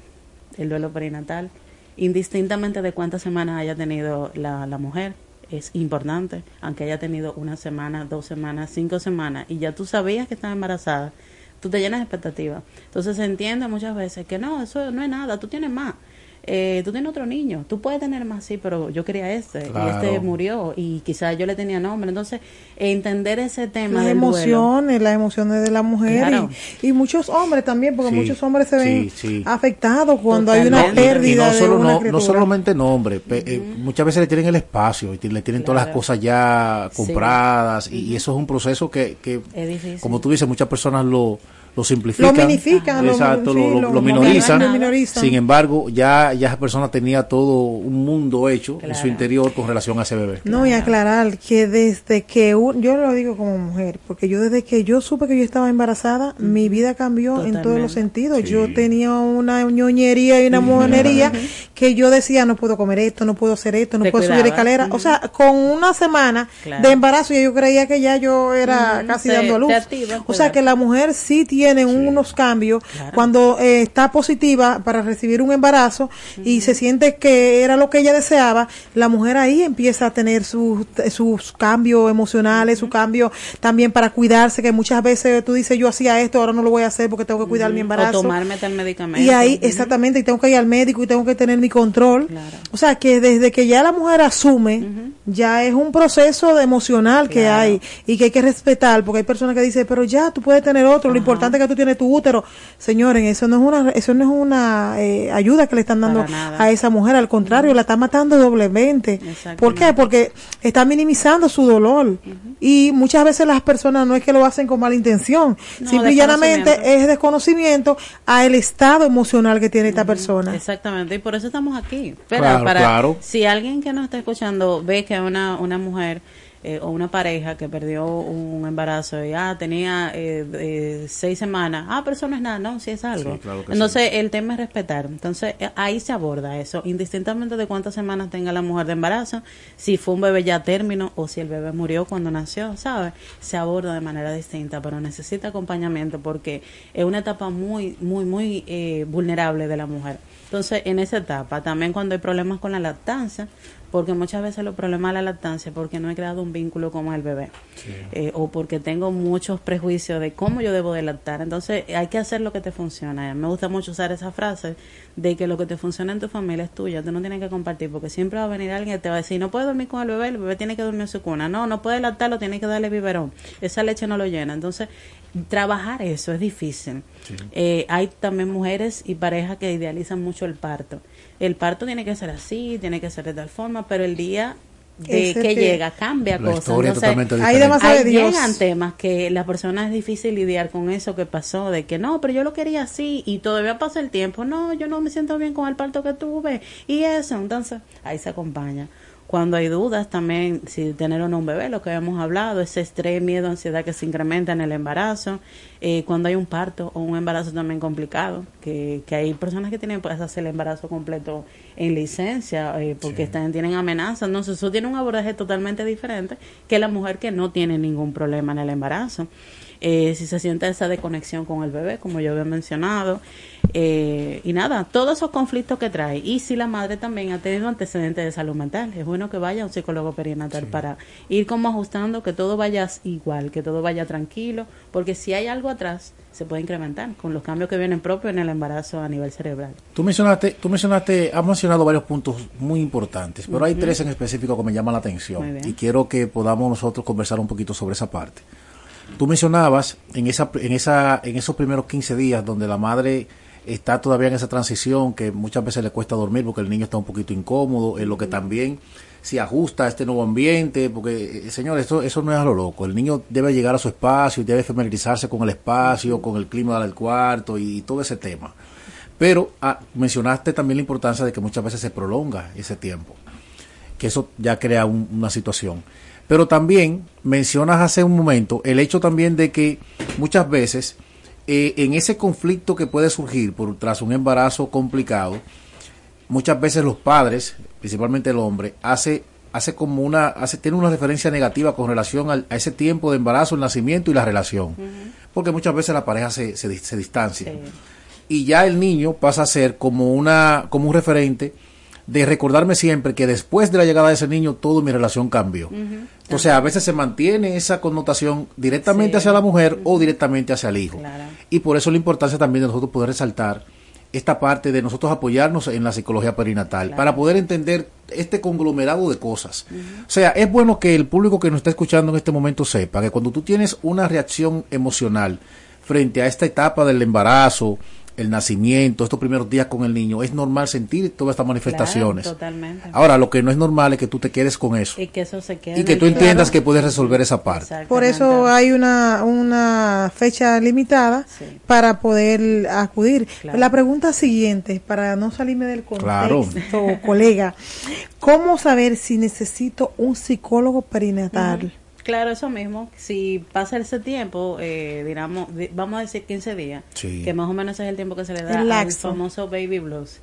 el duelo perinatal, indistintamente de cuántas semanas haya tenido la, la mujer, es importante, aunque haya tenido una semana, dos semanas, cinco semanas, y ya tú sabías que estaba embarazada, tú te llenas de expectativas. Entonces se entiende muchas veces que no, eso no es nada, tú tienes más. Eh, tú tienes otro niño, tú puedes tener más, sí, pero yo quería este, y este murió, y quizás yo le tenía nombre. Entonces, entender ese tema Las del duelo. emociones, las emociones de la mujer Claro. y, y muchos hombres también, porque Sí, muchos hombres se ven sí, sí. afectados cuando hay una Totalmente. Y pérdida no, de solo, una no, no solamente nombre, eh, muchas veces le tienen el espacio y le tienen todas las cosas ya Sí. compradas y, y eso es un proceso que, que como tú dices, muchas personas lo, lo simplifican. Lo minifican, lo- Exacto, sí, lo, lo- lo- lo minorizan. lo minorizan. Sin embargo, ya, ya esa persona tenía todo un mundo hecho en su interior con relación a ese bebé. No, y aclarar que desde que un- yo lo digo como mujer, porque yo desde que yo supe que yo estaba embarazada, mi vida cambió en todos los sentidos. Sí. Yo tenía una ñoñería y una mojonería que yo decía, no puedo comer esto, no puedo hacer esto, no Te puedo subir cuidabas. escalera. O sea, con una semana Claro. de embarazo yo creía que ya yo era casi se- dando a luz. activa, o sea, que la mujer sí tiene unos cambios Claro. cuando eh, está positiva para recibir un embarazo y se siente que era lo que ella deseaba, la mujer ahí empieza a tener sus, sus cambios emocionales, su cambio también para cuidarse, que muchas veces tú dices yo hacía esto, ahora no lo voy a hacer porque tengo que cuidar mi embarazo. O tomarme tal medicamento. Y ahí, exactamente, y tengo que ir al médico y tengo que tener mi control. Claro. O sea, que desde que ya la mujer asume, ya es un proceso de emocional que hay y que hay que respetar, porque hay personas que dicen, pero ya, tú puedes tener otro, lo importante que tú tienes tu útero. Señores, eso no es una, eso no es una eh, ayuda que le están dando a esa mujer, al contrario, la está matando doblemente. ¿Por qué? Porque está minimizando su dolor. Y muchas veces las personas no es que lo hacen con mala intención, No, simple y llanamente es desconocimiento a el estado emocional que tiene esta persona. Exactamente, y por eso estamos aquí. Pero Claro, para, claro. Si alguien que nos está escuchando ve que una, una mujer eh, o una pareja que perdió un embarazo y ah, tenía eh, eh, seis semanas, ah, pero eso no es nada, no, sí es algo. Sí, claro que Entonces, el tema es respetar. Entonces, eh, ahí se aborda eso, indistintamente de cuántas semanas tenga la mujer de embarazo, si fue un bebé ya a término o si el bebé murió cuando nació, ¿sabes? Se aborda de manera distinta, pero necesita acompañamiento porque es una etapa muy, muy, muy eh, vulnerable de la mujer. Entonces, en esa etapa, también cuando hay problemas con la lactancia, porque muchas veces los problemas de la lactancia porque no he creado un vínculo con el bebé eh, o porque tengo muchos prejuicios de cómo yo debo de lactar. Entonces hay que hacer lo que te funciona me gusta mucho usar esa frase de que lo que te funciona en tu familia es tuya. Tú no tienes que compartir porque siempre va a venir alguien que te va a decir no puedes dormir con el bebé el bebé tiene que dormir en su cuna. No no puede lactarlo tiene que darle biberón. Esa leche no lo llena. Entonces trabajar eso es difícil. Eh, hay también mujeres y parejas que idealizan mucho el parto. El parto tiene que ser así, tiene que ser de tal forma, pero el día de que llega cambia La cosas. Entonces, hay diferente. demasiado- Ahí de Dios. llegan temas que la persona es difícil lidiar con eso que pasó, de que no, pero yo lo quería así y todavía pasa el tiempo, no, yo no me siento bien con el parto que tuve y eso, entonces ahí se acompaña. Cuando hay dudas también, si tener o no un bebé, lo que habíamos hablado, ese estrés, miedo, ansiedad que se incrementa en el embarazo, eh, cuando hay un parto o un embarazo también complicado, que, que hay personas que tienen pues hacer el embarazo completo en licencia eh, porque están, tienen amenazas, entonces eso tiene un abordaje totalmente diferente que la mujer que no tiene ningún problema en el embarazo. Eh, si se siente esa desconexión con el bebé, como yo había mencionado, eh, y nada, todos esos conflictos que trae. Y si la madre también ha tenido antecedentes de salud mental, es bueno que vaya a un psicólogo perinatal para ir como ajustando que todo vaya igual, que todo vaya tranquilo, porque si hay algo atrás, se puede incrementar con los cambios que vienen propios en el embarazo a nivel cerebral. Tú mencionaste, tú mencionaste, has mencionado varios puntos muy importantes, pero hay tres en específico que me llaman la atención y quiero que podamos nosotros conversar un poquito sobre esa parte. Tú mencionabas en esa, en esa, en esos primeros 15 días donde la madre está todavía en esa transición que muchas veces le cuesta dormir porque el niño está un poquito incómodo, en lo que también se ajusta a este nuevo ambiente, porque, eh, señor, esto, eso no es a lo loco. El niño debe llegar a su espacio, debe familiarizarse con el espacio, con el clima del cuarto y, todo ese tema. Pero ah, mencionaste también la importancia de que muchas veces se prolonga ese tiempo, que eso ya crea un- una situación. Pero también mencionas hace un momento el hecho también de que muchas veces eh, en ese conflicto que puede surgir por tras un embarazo complicado, muchas veces los padres, principalmente el hombre, hace hace como una hace tiene una referencia negativa con relación al- a ese tiempo de embarazo, el nacimiento y la relación, porque muchas veces la pareja se se, dis- se distancia. Sí. y ya el niño pasa a ser como una como un referente de recordarme siempre que después de la llegada de ese niño toda mi relación cambió. Entonces a veces se mantiene esa connotación directamente Sí. hacia la mujer o directamente hacia el hijo. Claro. Y por eso la importancia también de nosotros poder resaltar esta parte de nosotros apoyarnos en la psicología perinatal Claro. para poder entender este conglomerado de cosas. O sea, es bueno que el público que nos está escuchando en este momento sepa que cuando tú tienes una reacción emocional frente a esta etapa del embarazo, el nacimiento, estos primeros días con el niño, es normal sentir todas estas manifestaciones. Claro, totalmente. Ahora, lo que no es normal es que tú te quedes con eso y que eso se quede y en que el tú entiendas que puedes resolver esa parte. Por eso hay una, una fecha limitada Sí. para poder acudir. Claro. La pregunta siguiente, para no salirme del Claro. contexto, colega, ¿cómo saber si necesito un psicólogo perinatal? Claro, eso mismo. Si pasa ese tiempo, eh, digamos, di- vamos a decir 15 días, Sí. que más o menos es el tiempo que se le da al famoso baby blues.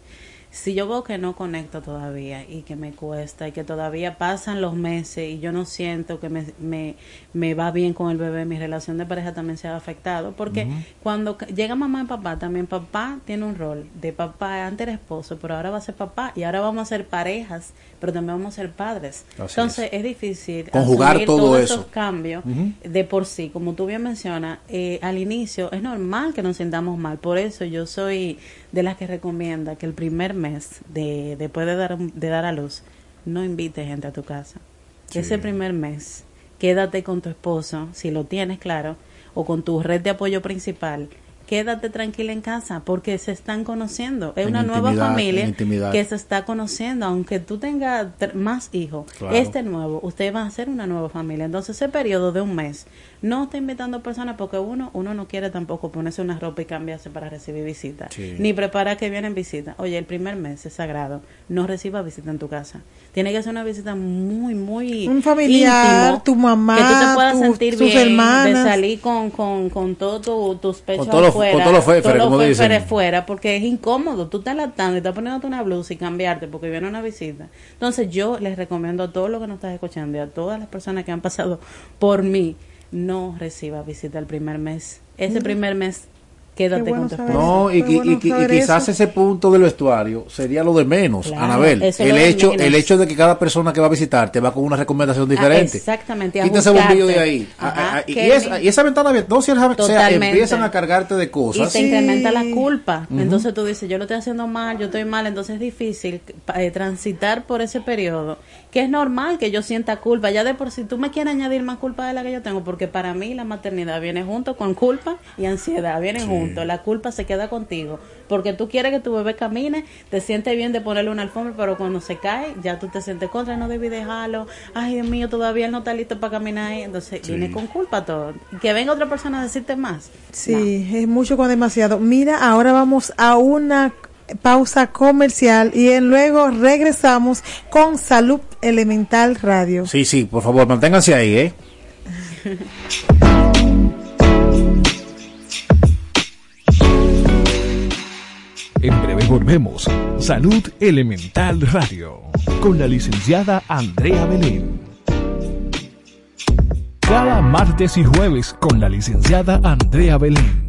Si yo veo que no conecto todavía y que me cuesta y que todavía pasan los meses y yo no siento que me, me, me va bien con el bebé, mi relación de pareja también se ha afectado. Porque cuando llega mamá y papá, también papá tiene un rol de papá, antes era esposo, pero ahora va a ser papá y ahora vamos a ser parejas, pero también vamos a ser padres. Así Entonces es, difícil Conjugar todo todos eso. esos cambios de por sí, como tú bien mencionas, eh, al inicio es normal que nos sintamos mal. Por eso yo soy de las que recomienda que el primer mes de después de dar de dar a luz no invites gente a tu casa. Ese primer mes quédate con tu esposo, si lo tienes claro, o con tu red de apoyo principal. Quédate tranquila en casa porque se están conociendo. Es En una nueva familia que se está conociendo, aunque tú tengas más hijos, Claro. este nuevo, usted va a ser una nueva familia. Entonces, ese periodo de un mes, no está invitando personas porque uno uno no quiere tampoco ponerse una ropa y cambiarse para recibir visitas, Sí. ni prepara que vienen visitas. Oye, el primer mes es sagrado, no reciba visita en tu casa. Tiene que ser una visita muy, muy Un familiar, íntimo, tu mamá, que tú te puedas tu- sentir tus bien, hermanas. de salir con, con, con todos tu- tus pechos Con todos los- afuera, con todos los como dicen. fuera porque es incómodo. Tú estás lactando y estás poniéndote una blusa y cambiarte porque viene una visita. Entonces, yo les recomiendo a todos los que nos están escuchando y a todas las personas que han pasado por mí, no reciba visita el primer mes. Ese primer mes, quédate con tu esposa. No, y, y, y, quizás ese punto del vestuario sería lo de menos, Claro, Anabel. El hecho, menos. el hecho de que cada persona que va a visitarte va con una recomendación diferente. Ah, exactamente, buscarte. bombillo de ahí. Ajá, Ah, ah, y, y esa, y esa ventana abierta, no, si o sea, empiezan a cargarte de y cosas. te incrementa la Sí. culpa. Entonces tú dices, yo lo estoy haciendo mal, yo estoy mal, entonces es difícil eh, transitar por ese periodo, que es normal que yo sienta culpa. Ya de por sí, tú me quieres añadir más culpa de la que yo tengo, porque para mí la maternidad viene junto con culpa y ansiedad, vienen La culpa se queda contigo, porque tú quieres que tu bebé camine, te sientes bien de ponerle una alfombra, pero cuando se cae, ya tú te sientes contra, no debí dejarlo. Ay, Dios mío, todavía él no está listo para caminar. ahí. Entonces viene con culpa todo. Que venga otra persona a decirte más. Sí, es mucho con demasiado. Mira, ahora vamos a una pausa comercial y en- luego regresamos con Salud Elemental Radio. Sí, sí, por favor, manténganse ahí, ¿eh? En breve volvemos. Salud Elemental Radio. Con la licenciada Andrea Belén. Cada martes y jueves con la licenciada Andrea Belén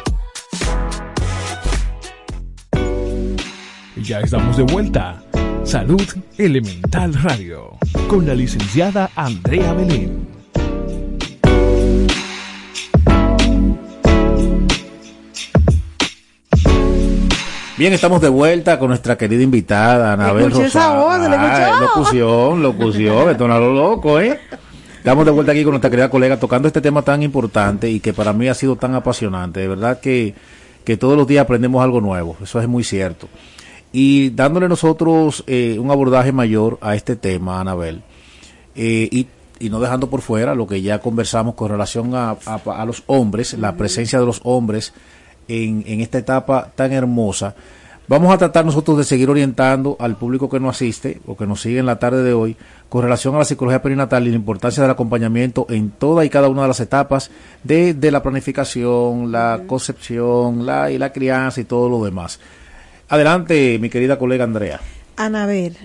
Ya estamos de vuelta. Salud Elemental Radio. Con la licenciada Andrea Belén. Bien, estamos de vuelta con nuestra querida invitada, Anabel Escuché esa Rosado. voz, ¿le Ah, locución, locución, esto no lo loco, ¿eh? Estamos de vuelta aquí con nuestra querida colega tocando este tema tan importante y que para mí ha sido tan apasionante. De verdad que, que todos los días aprendemos algo nuevo, eso es muy cierto. Y dándole nosotros eh, un abordaje mayor a este tema, Anabel, eh, y, y no dejando por fuera lo que ya conversamos con relación a, a- a los hombres, la presencia de los hombres en, en esta etapa tan hermosa. Vamos a tratar nosotros de seguir orientando al público que nos asiste o que nos sigue en la tarde de hoy con relación a la psicología perinatal y la importancia del acompañamiento en toda y cada una de las etapas de, de la planificación, la concepción, la, y la crianza y todo lo demás. Adelante, mi querida colega Andrea. Anabel,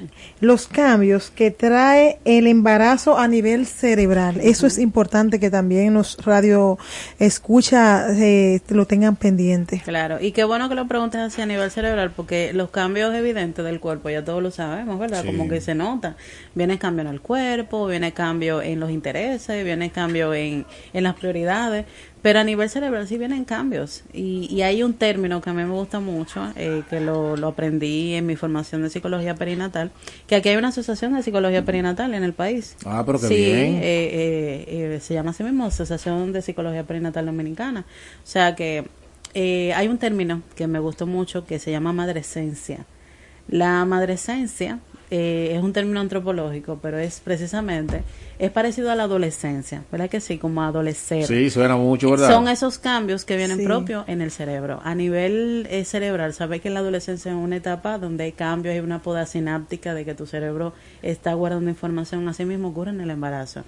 los cambios que trae el embarazo a nivel cerebral, eso es importante que también los radio escucha eh, lo tengan pendiente. Claro, y qué bueno que lo preguntes así a nivel cerebral, porque los cambios evidentes del cuerpo ya todos lo sabemos, ¿verdad? Sí. Como que se nota. Viene cambio en el cuerpo, viene cambio en los intereses, viene cambio en, en las prioridades, pero a nivel cerebral sí vienen cambios. Y, y hay un término que a mí me gusta mucho, eh, que lo, lo aprendí en mi formación de psicología perinatal, que aquí hay una asociación de psicología perinatal en el país. Ah, pero qué sí, bien. eh, eh, eh, se llama así mismo Asociación de Psicología Perinatal Dominicana. O sea que eh, hay un término que me gustó mucho que se llama madrescencia. La madrescencia eh, es un término antropológico, pero es precisamente, es parecido a la adolescencia, ¿verdad que sí? Como adolecer. Sí, suena mucho, ¿verdad? Son esos cambios que vienen Sí. propios en el cerebro. A nivel eh, cerebral, sabes que en la adolescencia es una etapa donde hay cambios, hay una poda sináptica de que tu cerebro está guardando información. Así mismo ocurre en el embarazo.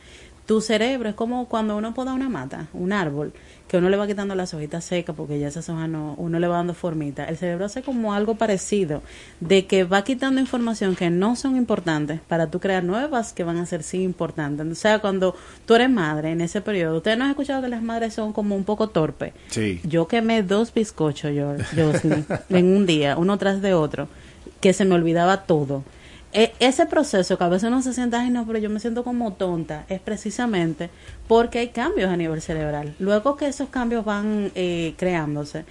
Tu cerebro es como cuando uno poda una mata, un árbol, que uno le va quitando las hojitas secas porque ya esas hojas no, uno le va dando formita. El cerebro hace como algo parecido, de que va quitando información que no son importantes para tú crear nuevas que van a ser sí importantes. O sea, cuando tú eres madre en ese periodo, ustedes no han escuchado que las madres son como un poco torpes. Sí. Yo quemé dos bizcochos, yo, en un día, uno tras de otro, que se me olvidaba todo. E- ese proceso que a veces uno se sienta, ay no, pero yo me siento como tonta, es precisamente porque hay cambios a nivel cerebral. Luego que esos cambios van eh, creándose,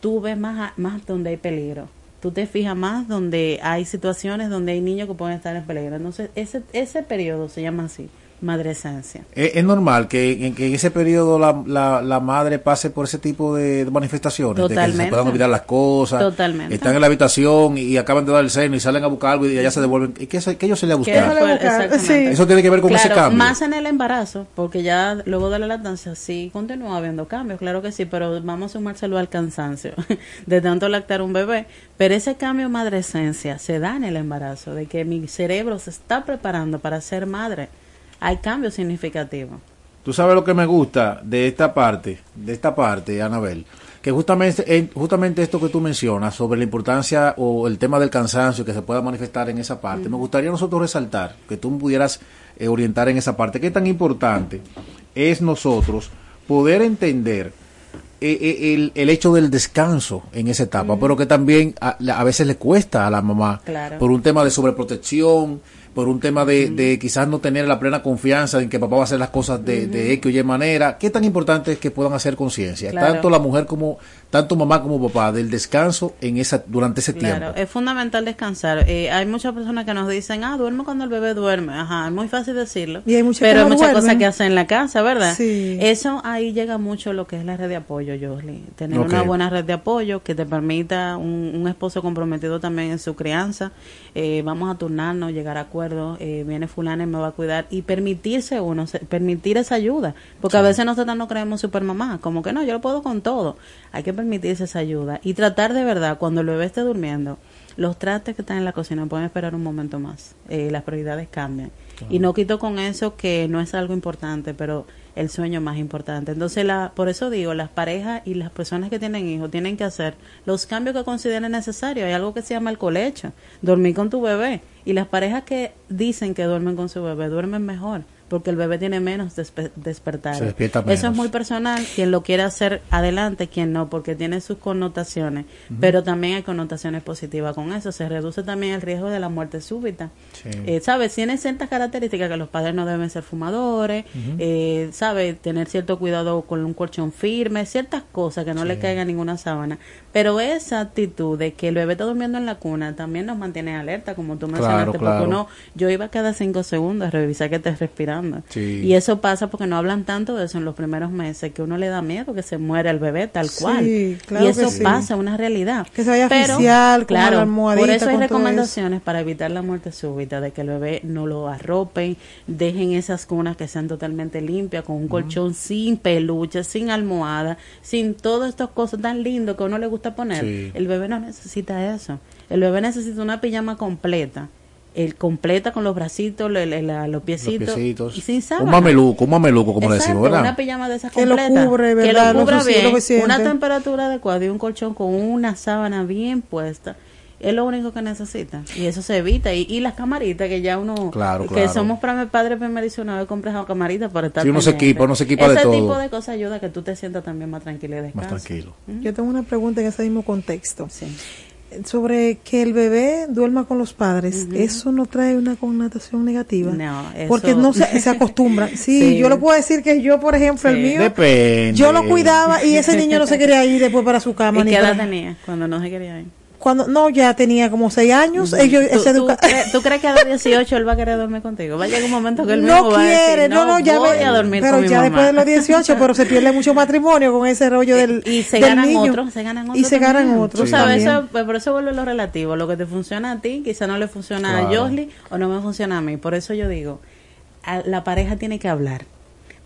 tú ves más, más donde hay peligro. Tú te fijas más donde hay situaciones donde hay niños que pueden estar en peligro. Entonces, ese, ese periodo se llama así, madrescencia. Es, es normal que en, que en ese periodo la, la, la madre pase por ese tipo de, de manifestaciones, de que se Totalmente. puedan olvidar las cosas, Totalmente. están en la habitación y acaban de dar el seno y salen a buscar algo y allá se devuelven. ¿Y qué, se- qué ellos se le a Que buscar? Déjale fue- buscar, exactamente. sí. Eso tiene que ver con ese cambio. Más en el embarazo, porque ya luego de la lactancia sí continúa habiendo cambios, claro que sí, pero vamos a sumárselo al cansancio de tanto lactar un bebé. Pero ese cambio madrescencia se da en el embarazo, de que mi cerebro se está preparando para ser madre. Hay cambios significativos. Tú sabes lo que me gusta de esta parte, de esta parte, Anabel, que justamente, eh, justamente esto que tú mencionas sobre la importancia o el tema del cansancio que se pueda manifestar en esa parte, me gustaría nosotros resaltar, que tú pudieras eh, orientar en esa parte, qué tan importante es nosotros poder entender eh, el, el hecho del descanso en esa etapa, pero que también a, a veces le cuesta a la mamá Claro. por un tema de sobreprotección, por un tema de, de quizás no tener la plena confianza en que papá va a hacer las cosas de, de X o Y manera. ¿Qué tan importante es que puedan hacer conciencia, Claro. tanto la mujer como, tanto mamá como papá, del descanso en esa, durante ese Claro, tiempo? es fundamental descansar. Eh, hay muchas personas que nos dicen, ah, duerme cuando el bebé duerme. Ajá, es muy fácil decirlo. Y hay muchas que pero hay muchas cosas que hacen en la casa, ¿verdad? Sí. Eso ahí llega mucho lo que es la red de apoyo, Josly. Tener una buena red de apoyo que te permita un, un esposo comprometido también en su crianza. Eh, vamos a turnarnos, llegar a acuerdos. Eh, viene fulana y me va a cuidar. Y permitirse uno, se- permitir esa ayuda. Porque a veces nosotros no creemos super mamá. Como que no, yo lo puedo con todo. Hay que permitirse esa ayuda. Y tratar de verdad, cuando el bebé esté durmiendo, los trastes que están en la cocina pueden esperar un momento más. Eh, las prioridades cambian. Y no quito con eso que no es algo importante, pero el sueño más importante. Entonces, la, por eso digo, las parejas y las personas que tienen hijos tienen que hacer los cambios que consideren necesarios. Hay algo que se llama el colecho, dormir con tu bebé. Y las parejas que dicen que duermen con su bebé duermen mejor, porque el bebé tiene menos despe- despierta Eso es muy personal, quien lo quiere hacer adelante, quien no, porque tiene sus connotaciones, pero también hay connotaciones positivas con eso. Se reduce también el riesgo de la muerte súbita. Sí. Eh, ¿Sabes? Tiene ciertas características que los padres no deben ser fumadores, eh, ¿sabes? Tener cierto cuidado con un colchón firme, ciertas cosas que no le caiga ninguna sábana. Pero esa actitud de que el bebé está durmiendo en la cuna también nos mantiene alerta, como tú mencionaste, claro. porque uno, yo iba cada cinco segundos a revisar que estés Sí. Y eso pasa porque no hablan tanto de eso en los primeros meses, que uno le da miedo que se muera el bebé tal Sí, cual. claro y que eso sí. pasa, una realidad. Que se vaya Pero, con claro, la por eso hay recomendaciones para evitar la muerte súbita, de que el bebé no lo arropen, dejen esas cunas que sean totalmente limpias, con un colchón sin peluche, sin almohada, sin todas estas cosas tan lindas que a uno le gusta poner. El bebé no necesita eso. El bebé necesita una pijama completa. El completa con los bracitos, le- le- la- los, piecitos, Los piecitos. y sin un sábana. mameluco, un mameluco, como le decimos, ¿verdad? Una pijama de esa Que lo cubre, que ¿verdad? lo Lo cubra bien. lo que siente. una temperatura adecuada y un colchón con una sábana bien puesta. Es lo único que necesita. Y eso se evita. Y, y las camaritas que ya uno. Claro, que claro. somos para padres primerizos una vez compras camaritas para estar. Sí, uno se equipa, uno se equipa de Ese todo. tipo de cosas ayuda a que tú te sientas también más tranquilo y Más descanso. tranquilo. Yo tengo una pregunta en ese mismo contexto. Sí. Sobre que el bebé duerma con los padres, ¿eso no trae una connotación negativa? No, eso- Porque no se, se acostumbra. Sí, Sí. yo lo puedo decir que yo, por ejemplo, el mío, Depende. yo lo cuidaba y ese niño no se quería ir después para su cama. ¿Y ni qué edad para- tenía cuando no se quería ir? Cuando, no, ya tenía como seis años. Ellos, ¿Tú, ese tú crees, tú crees que a los 18 él va a querer dormir contigo? Va a llegar un momento que él no va a decir, quiere, no, no, ya voy ve- a dormir pero con mi ya mamá". después de los 18, pero se pierde mucho matrimonio con ese rollo del y se del ganan otros, se ganan otros. y se ganan otros Tú sabes, también. eso, pues, por eso vuelve lo relativo. Lo que te funciona a ti, quizá no le funciona Claro. a Josly o no me funciona a mí. Por eso yo digo, a- la pareja tiene que hablar.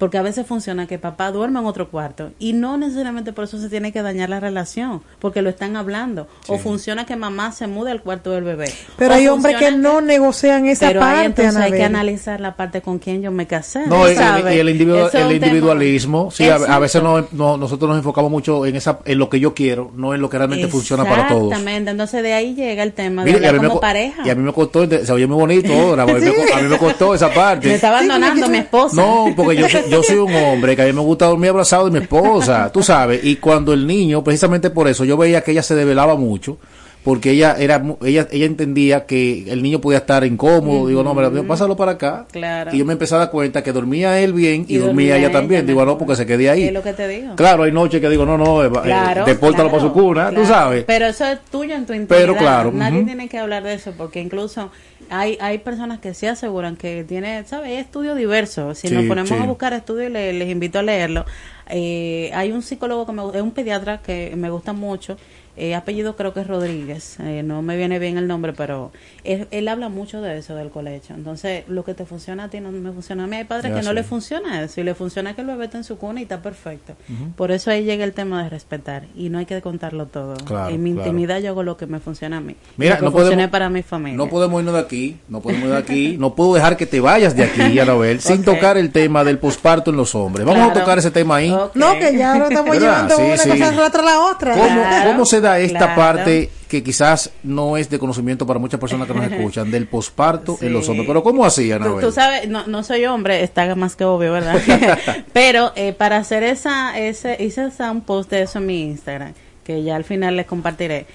Porque a veces funciona que papá duerme en otro cuarto y no necesariamente por eso se tiene que dañar la relación, porque lo están hablando. O funciona que mamá se mude al cuarto del bebé. Pero hay hombres que no negocian esa pero parte. entonces hay que analizar la parte con quien yo me casé. No, y, el, el individualismo, sí, a, veces no, nosotros nos enfocamos mucho en esa en lo que yo quiero, no en lo que realmente funciona para todos. Exactamente, entonces de ahí llega el tema de Mira, como pareja. Y a mí me costó, se oye muy bonito ahora, a, mí me, costó esa parte. Me está abandonando mi esposa. No, porque yo, yo soy un hombre que a mí me gusta dormir abrazado de mi esposa, tú sabes, y cuando el niño, precisamente por eso, yo veía que ella se develaba mucho, porque ella era ella ella entendía que el niño podía estar incómodo. Digo no pero pásalo para acá. Y yo me empecé a dar cuenta que dormía él bien y, dormía, ella, también. digo no porque se quedé ahí es lo que te digo. Claro hay noches que digo no no eh, claro, depórtalo para su cuna tú sabes. Pero eso es tuyo en tu intimidad. pero claro nadie tiene que hablar de eso porque incluso hay, hay personas que sí aseguran que tiene, ¿sabes? Hay estudios diversos. Si nos ponemos a buscar estudios, les, les invito a leerlo. Eh, hay un psicólogo que me es un pediatra que me gusta mucho eh, apellido creo que es Rodríguez, eh, no me viene bien el nombre, pero él, habla mucho de eso, del colegio. Entonces, lo que te funciona a ti no me funciona a mí. Hay padres que no le funciona eso y le funciona que el bebé esté en su cuna y está perfecto. Por eso ahí llega el tema de respetar y no hay que contarlo todo. en mi intimidad yo hago lo que me funciona a mí. Mira, no podemos, para mi familia. No podemos irnos de aquí, no podemos ir de aquí, no puedo dejar que te vayas de aquí, Anabel, sin tocar el tema del posparto en los hombres. Vamos a tocar ese tema ahí. No, que ya lo estamos llevando una cosa tras la otra. ¿Cómo, ¿Cómo se da esta parte que quizás no es de conocimiento para muchas personas que nos escuchan del posparto en los hombres. Pero ¿cómo hacía, Tú, tú, sabes, no, no soy hombre, está más que obvio, ¿verdad? Pero eh, para hacer esa, ese, hice un post de eso en mi Instagram, que ya al final les compartiré.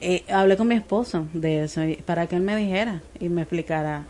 Eh, hablé con mi esposo de eso para que él me dijera y me explicara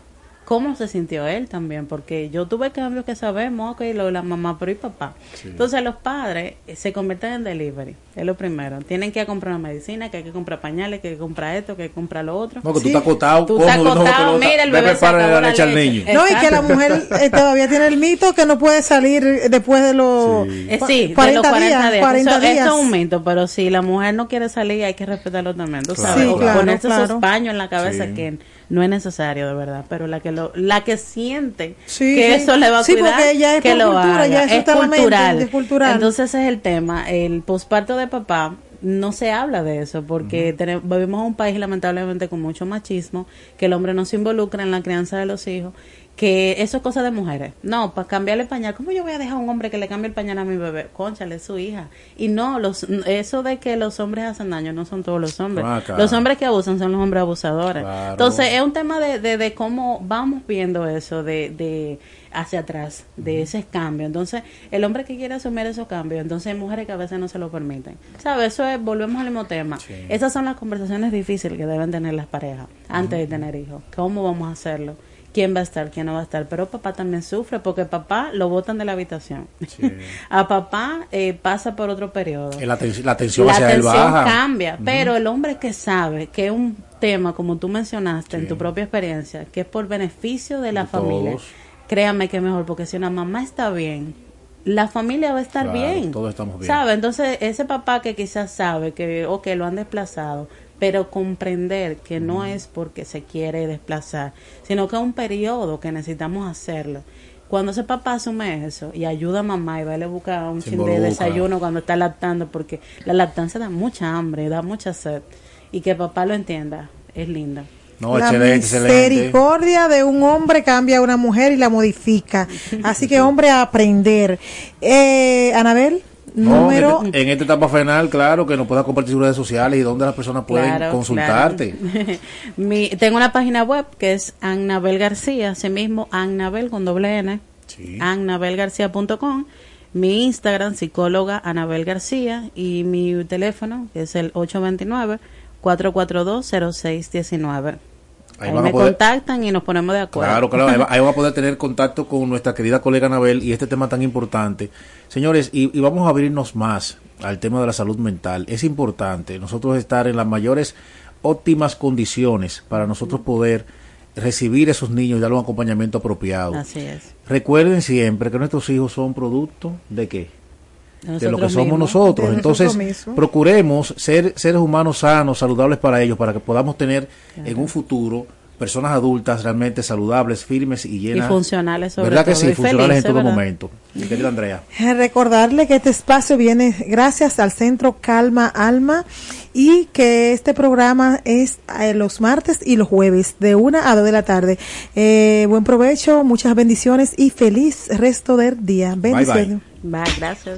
cómo se sintió él también, porque yo tuve cambios que sabemos, ok, lo de la mamá, pero y papá. Entonces los padres se convierten en delivery, es lo primero. Tienen que ir a comprar una medicina, que hay que comprar pañales, que hay que comprar esto, que hay que comprar lo otro. No, que tú estás acotado, tú estás acotado, mira, el bebé se la leche al niño. No, y que la mujer eh, todavía tiene el mito que no puede salir después de los, sí. Eh, sí, 40, de los 40 días. 40 días. Eso, es un mito, pero si la mujer no quiere salir hay que respetarlo también, tú sabes. o ponerse esos paños en la cabeza que no es necesario de verdad, pero la que lo, la que siente que eso le va a sí, cuidar, porque ya es que lo cultura, Ya es, cultural. es cultural. Entonces ese es el tema, el posparto de papá no se habla de eso porque tenemos, vivimos en un país lamentablemente con mucho machismo, que el hombre no se involucra en la crianza de los hijos que eso es cosa de mujeres. No, para cambiarle el pañal, ¿cómo yo voy a dejar a un hombre que le cambie el pañal a mi bebé? Conchale, es su hija. Y no, los, eso de que los hombres hacen daño no son todos los hombres. Ah, los hombres que abusan son los hombres abusadores. Entonces, es un tema de, de, de, cómo vamos viendo eso, de, de hacia atrás, de ese cambio. Entonces, el hombre que quiere asumir esos cambios, entonces hay mujeres que a veces no se lo permiten. ¿Sabes? Eso es, volvemos al mismo tema. Esas son las conversaciones difíciles que deben tener las parejas antes de tener hijos. ¿Cómo vamos a hacerlo? Quién va a estar, quién no va a estar. Pero papá también sufre porque papá lo botan de la habitación. a papá eh, pasa por otro periodo. La, la atención hacia él baja. cambia, pero el hombre que sabe que es un tema, como tú mencionaste en tu propia experiencia, que es por beneficio de la familia, créame que es mejor, porque si una mamá está bien, la familia va a estar bien. Todos estamos bien. ¿Sabe? Entonces, ese papá que quizás sabe que, o que lo han desplazado, pero comprender que no es porque se quiere desplazar, sino que es un periodo que necesitamos hacerlo. Cuando ese papá asume eso y ayuda a mamá y va a buscar un chin de desayuno cuando está lactando, porque la lactancia da mucha hambre, da mucha sed, y que papá lo entienda, es linda. No, la misericordia de un hombre cambia a una mujer y la modifica. Así que, hombre, a aprender. Eh, Anabel número... en, esta etapa final, claro, que nos puedas compartir sus redes sociales y donde las personas pueden consultarte. tengo una página web que es Annabel García, así mismo Annabel con doble N, sí. annabelgarcía.com. Mi Instagram, psicóloga Anabel García, y mi teléfono, que es el 829-442-0619. Ahí, me contactan y nos ponemos de acuerdo. Claro, claro, ahí, vamos a poder tener contacto con nuestra querida colega Anabel y este tema tan importante. Señores, y, vamos a abrirnos más al tema de la salud mental. Es importante nosotros estar en las mayores óptimas condiciones para nosotros poder recibir a esos niños y darle un acompañamiento apropiado. Así es. Recuerden siempre que nuestros hijos son producto de qué? De lo que somos nosotros. Entonces, procuremos ser seres humanos sanos, saludables para ellos, para que podamos tener en un futuro personas adultas realmente saludables, firmes y llenas. Y funcionales sobre ¿Verdad que todo, sí? y Funcionales felices, en todo ¿verdad? momento. Mi querida Andrea. Eh, Recordarle que este espacio viene gracias al Centro Calma Alma y que este programa es eh, los martes y los jueves de una a dos de la tarde. Eh, buen provecho, muchas bendiciones y feliz resto del día. bye. Bendiciones. Gracias.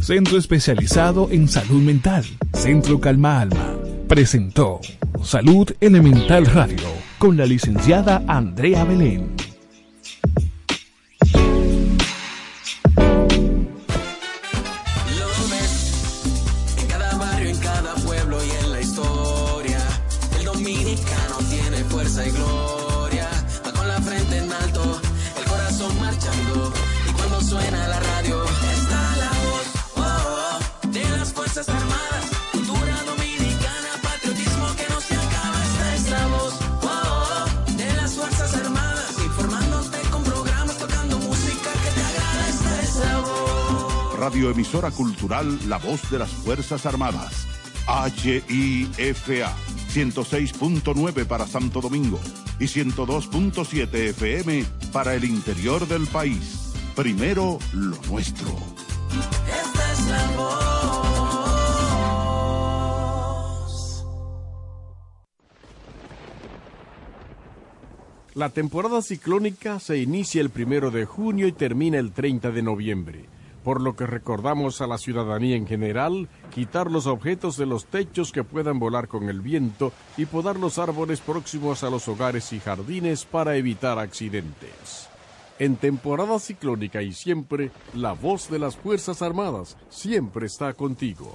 Centro especializado en salud mental. Centro Calma Alma. Presentó Salud Elemental Radio con la licenciada Andrea Belén. Radioemisora Cultural La Voz de las Fuerzas Armadas. HIFA 106.9 para Santo Domingo y 102.7 FM para el interior del país. Primero lo nuestro. Esta es la voz. La temporada ciclónica se inicia el primero de junio y termina el 30 de noviembre, por lo que recordamos a la ciudadanía en general quitar los objetos de los techos que puedan volar con el viento y podar los árboles próximos a los hogares y jardines para evitar accidentes. En temporada ciclónica y siempre, la voz de las Fuerzas Armadas siempre está contigo.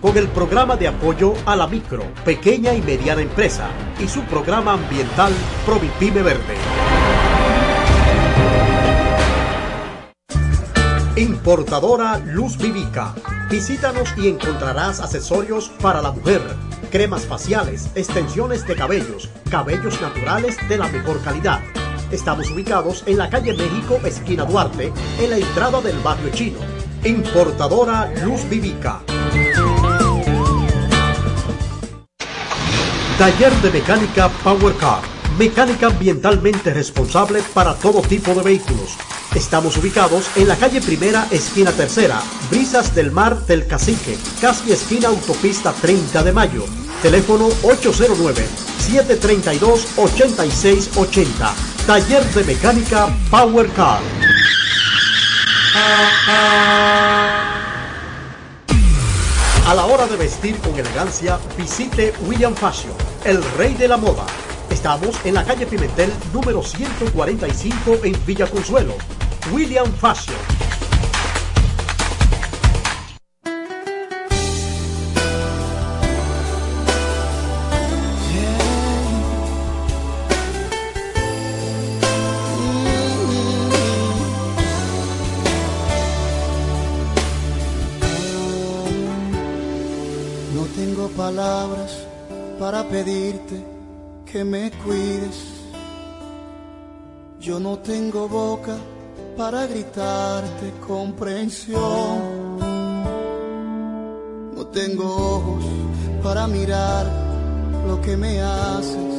con el programa de apoyo a la micro, pequeña y mediana empresa y su programa ambiental Provipime Verde. Importadora Luz Vivica. Visítanos y encontrarás accesorios para la mujer, cremas faciales, extensiones de cabellos, cabellos naturales de la mejor calidad. Estamos ubicados en la calle México, esquina Duarte, en la entrada del barrio chino. Importadora Luz Vivica. Taller de Mecánica Power Car. Mecánica ambientalmente responsable para todo tipo de vehículos. Estamos ubicados en la calle Primera, esquina Tercera, Brisas del Mar del Cacique, casi esquina Autopista 30 de Mayo. Teléfono 809-732-8680. Taller de Mecánica Power Car. A la hora de vestir con elegancia, visite William Fashion, el rey de la moda. Estamos en la calle Pimentel número 145 en Villa Consuelo. William Fashion. Que me cuides. Yo no tengo boca para gritarte comprensión. No tengo ojos para mirar lo que me haces.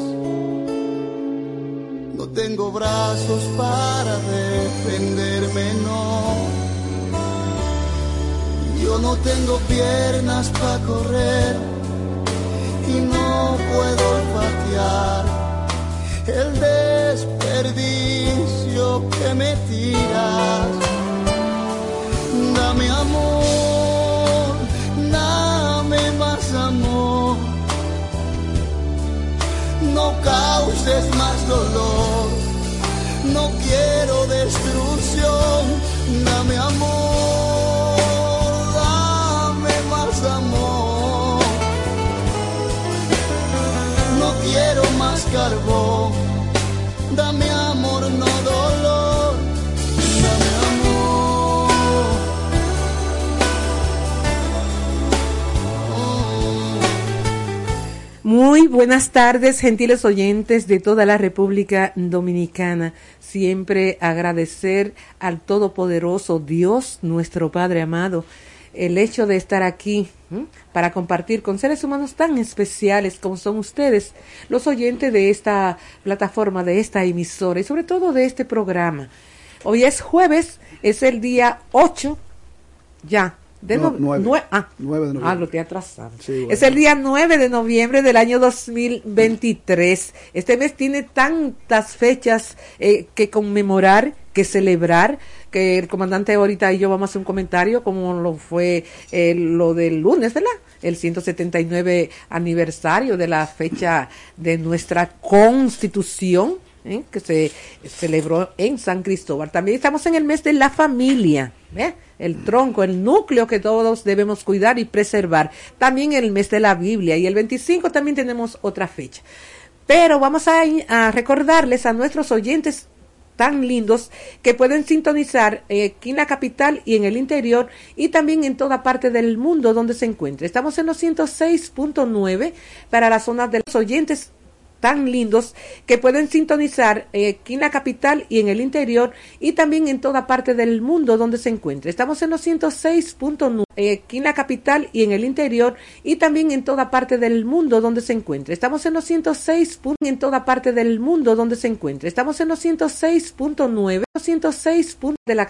No tengo brazos para defenderme, no. Yo no tengo piernas para correr y no puedo olfatear el desperdicio que me tiras. Dame amor, dame más amor. No causes más dolor, no quiero destrucción. Dame amor, dame amor, no dolor. Dame amor. Muy buenas tardes, gentiles oyentes de toda la República Dominicana. Siempre agradecer al Todopoderoso Dios, nuestro Padre amado, el hecho de estar aquí para compartir con seres humanos tan especiales como son ustedes, los oyentes de esta plataforma, de esta emisora y sobre todo de este programa. Hoy es jueves, es el día 8, ya, de No, ah, Nueve de ah, noviembre. lo te atrasado. Sí, bueno. Es el día 9 de noviembre del año 2023. Este mes tiene tantas fechas eh, que conmemorar, que celebrar, que el comandante ahorita y yo vamos a hacer un comentario como lo fue eh, lo del lunes, ¿verdad? El 179 aniversario de la fecha de nuestra constitución. ¿Eh? que se celebró en San Cristóbal. También estamos en el mes de la familia, ¿eh? el tronco, el núcleo que todos debemos cuidar y preservar. También el mes de la Biblia y el 25 también tenemos otra fecha. Pero vamos a, recordarles a nuestros oyentes tan lindos que pueden sintonizar eh, aquí en la capital y en el interior y también en toda parte del mundo donde se encuentre. Estamos en los 106.9 para las zonas de los oyentes tan lindos que pueden sintonizar eh, aquí en la capital y en el interior y también en toda parte del mundo donde se encuentre. Estamos en los 106.9 eh, aquí en la capital y en el interior y también en toda parte del mundo donde se encuentre. Estamos en los 106. pun- en toda parte del mundo donde se encuentre. Estamos en los 106.9, 106. pun- de la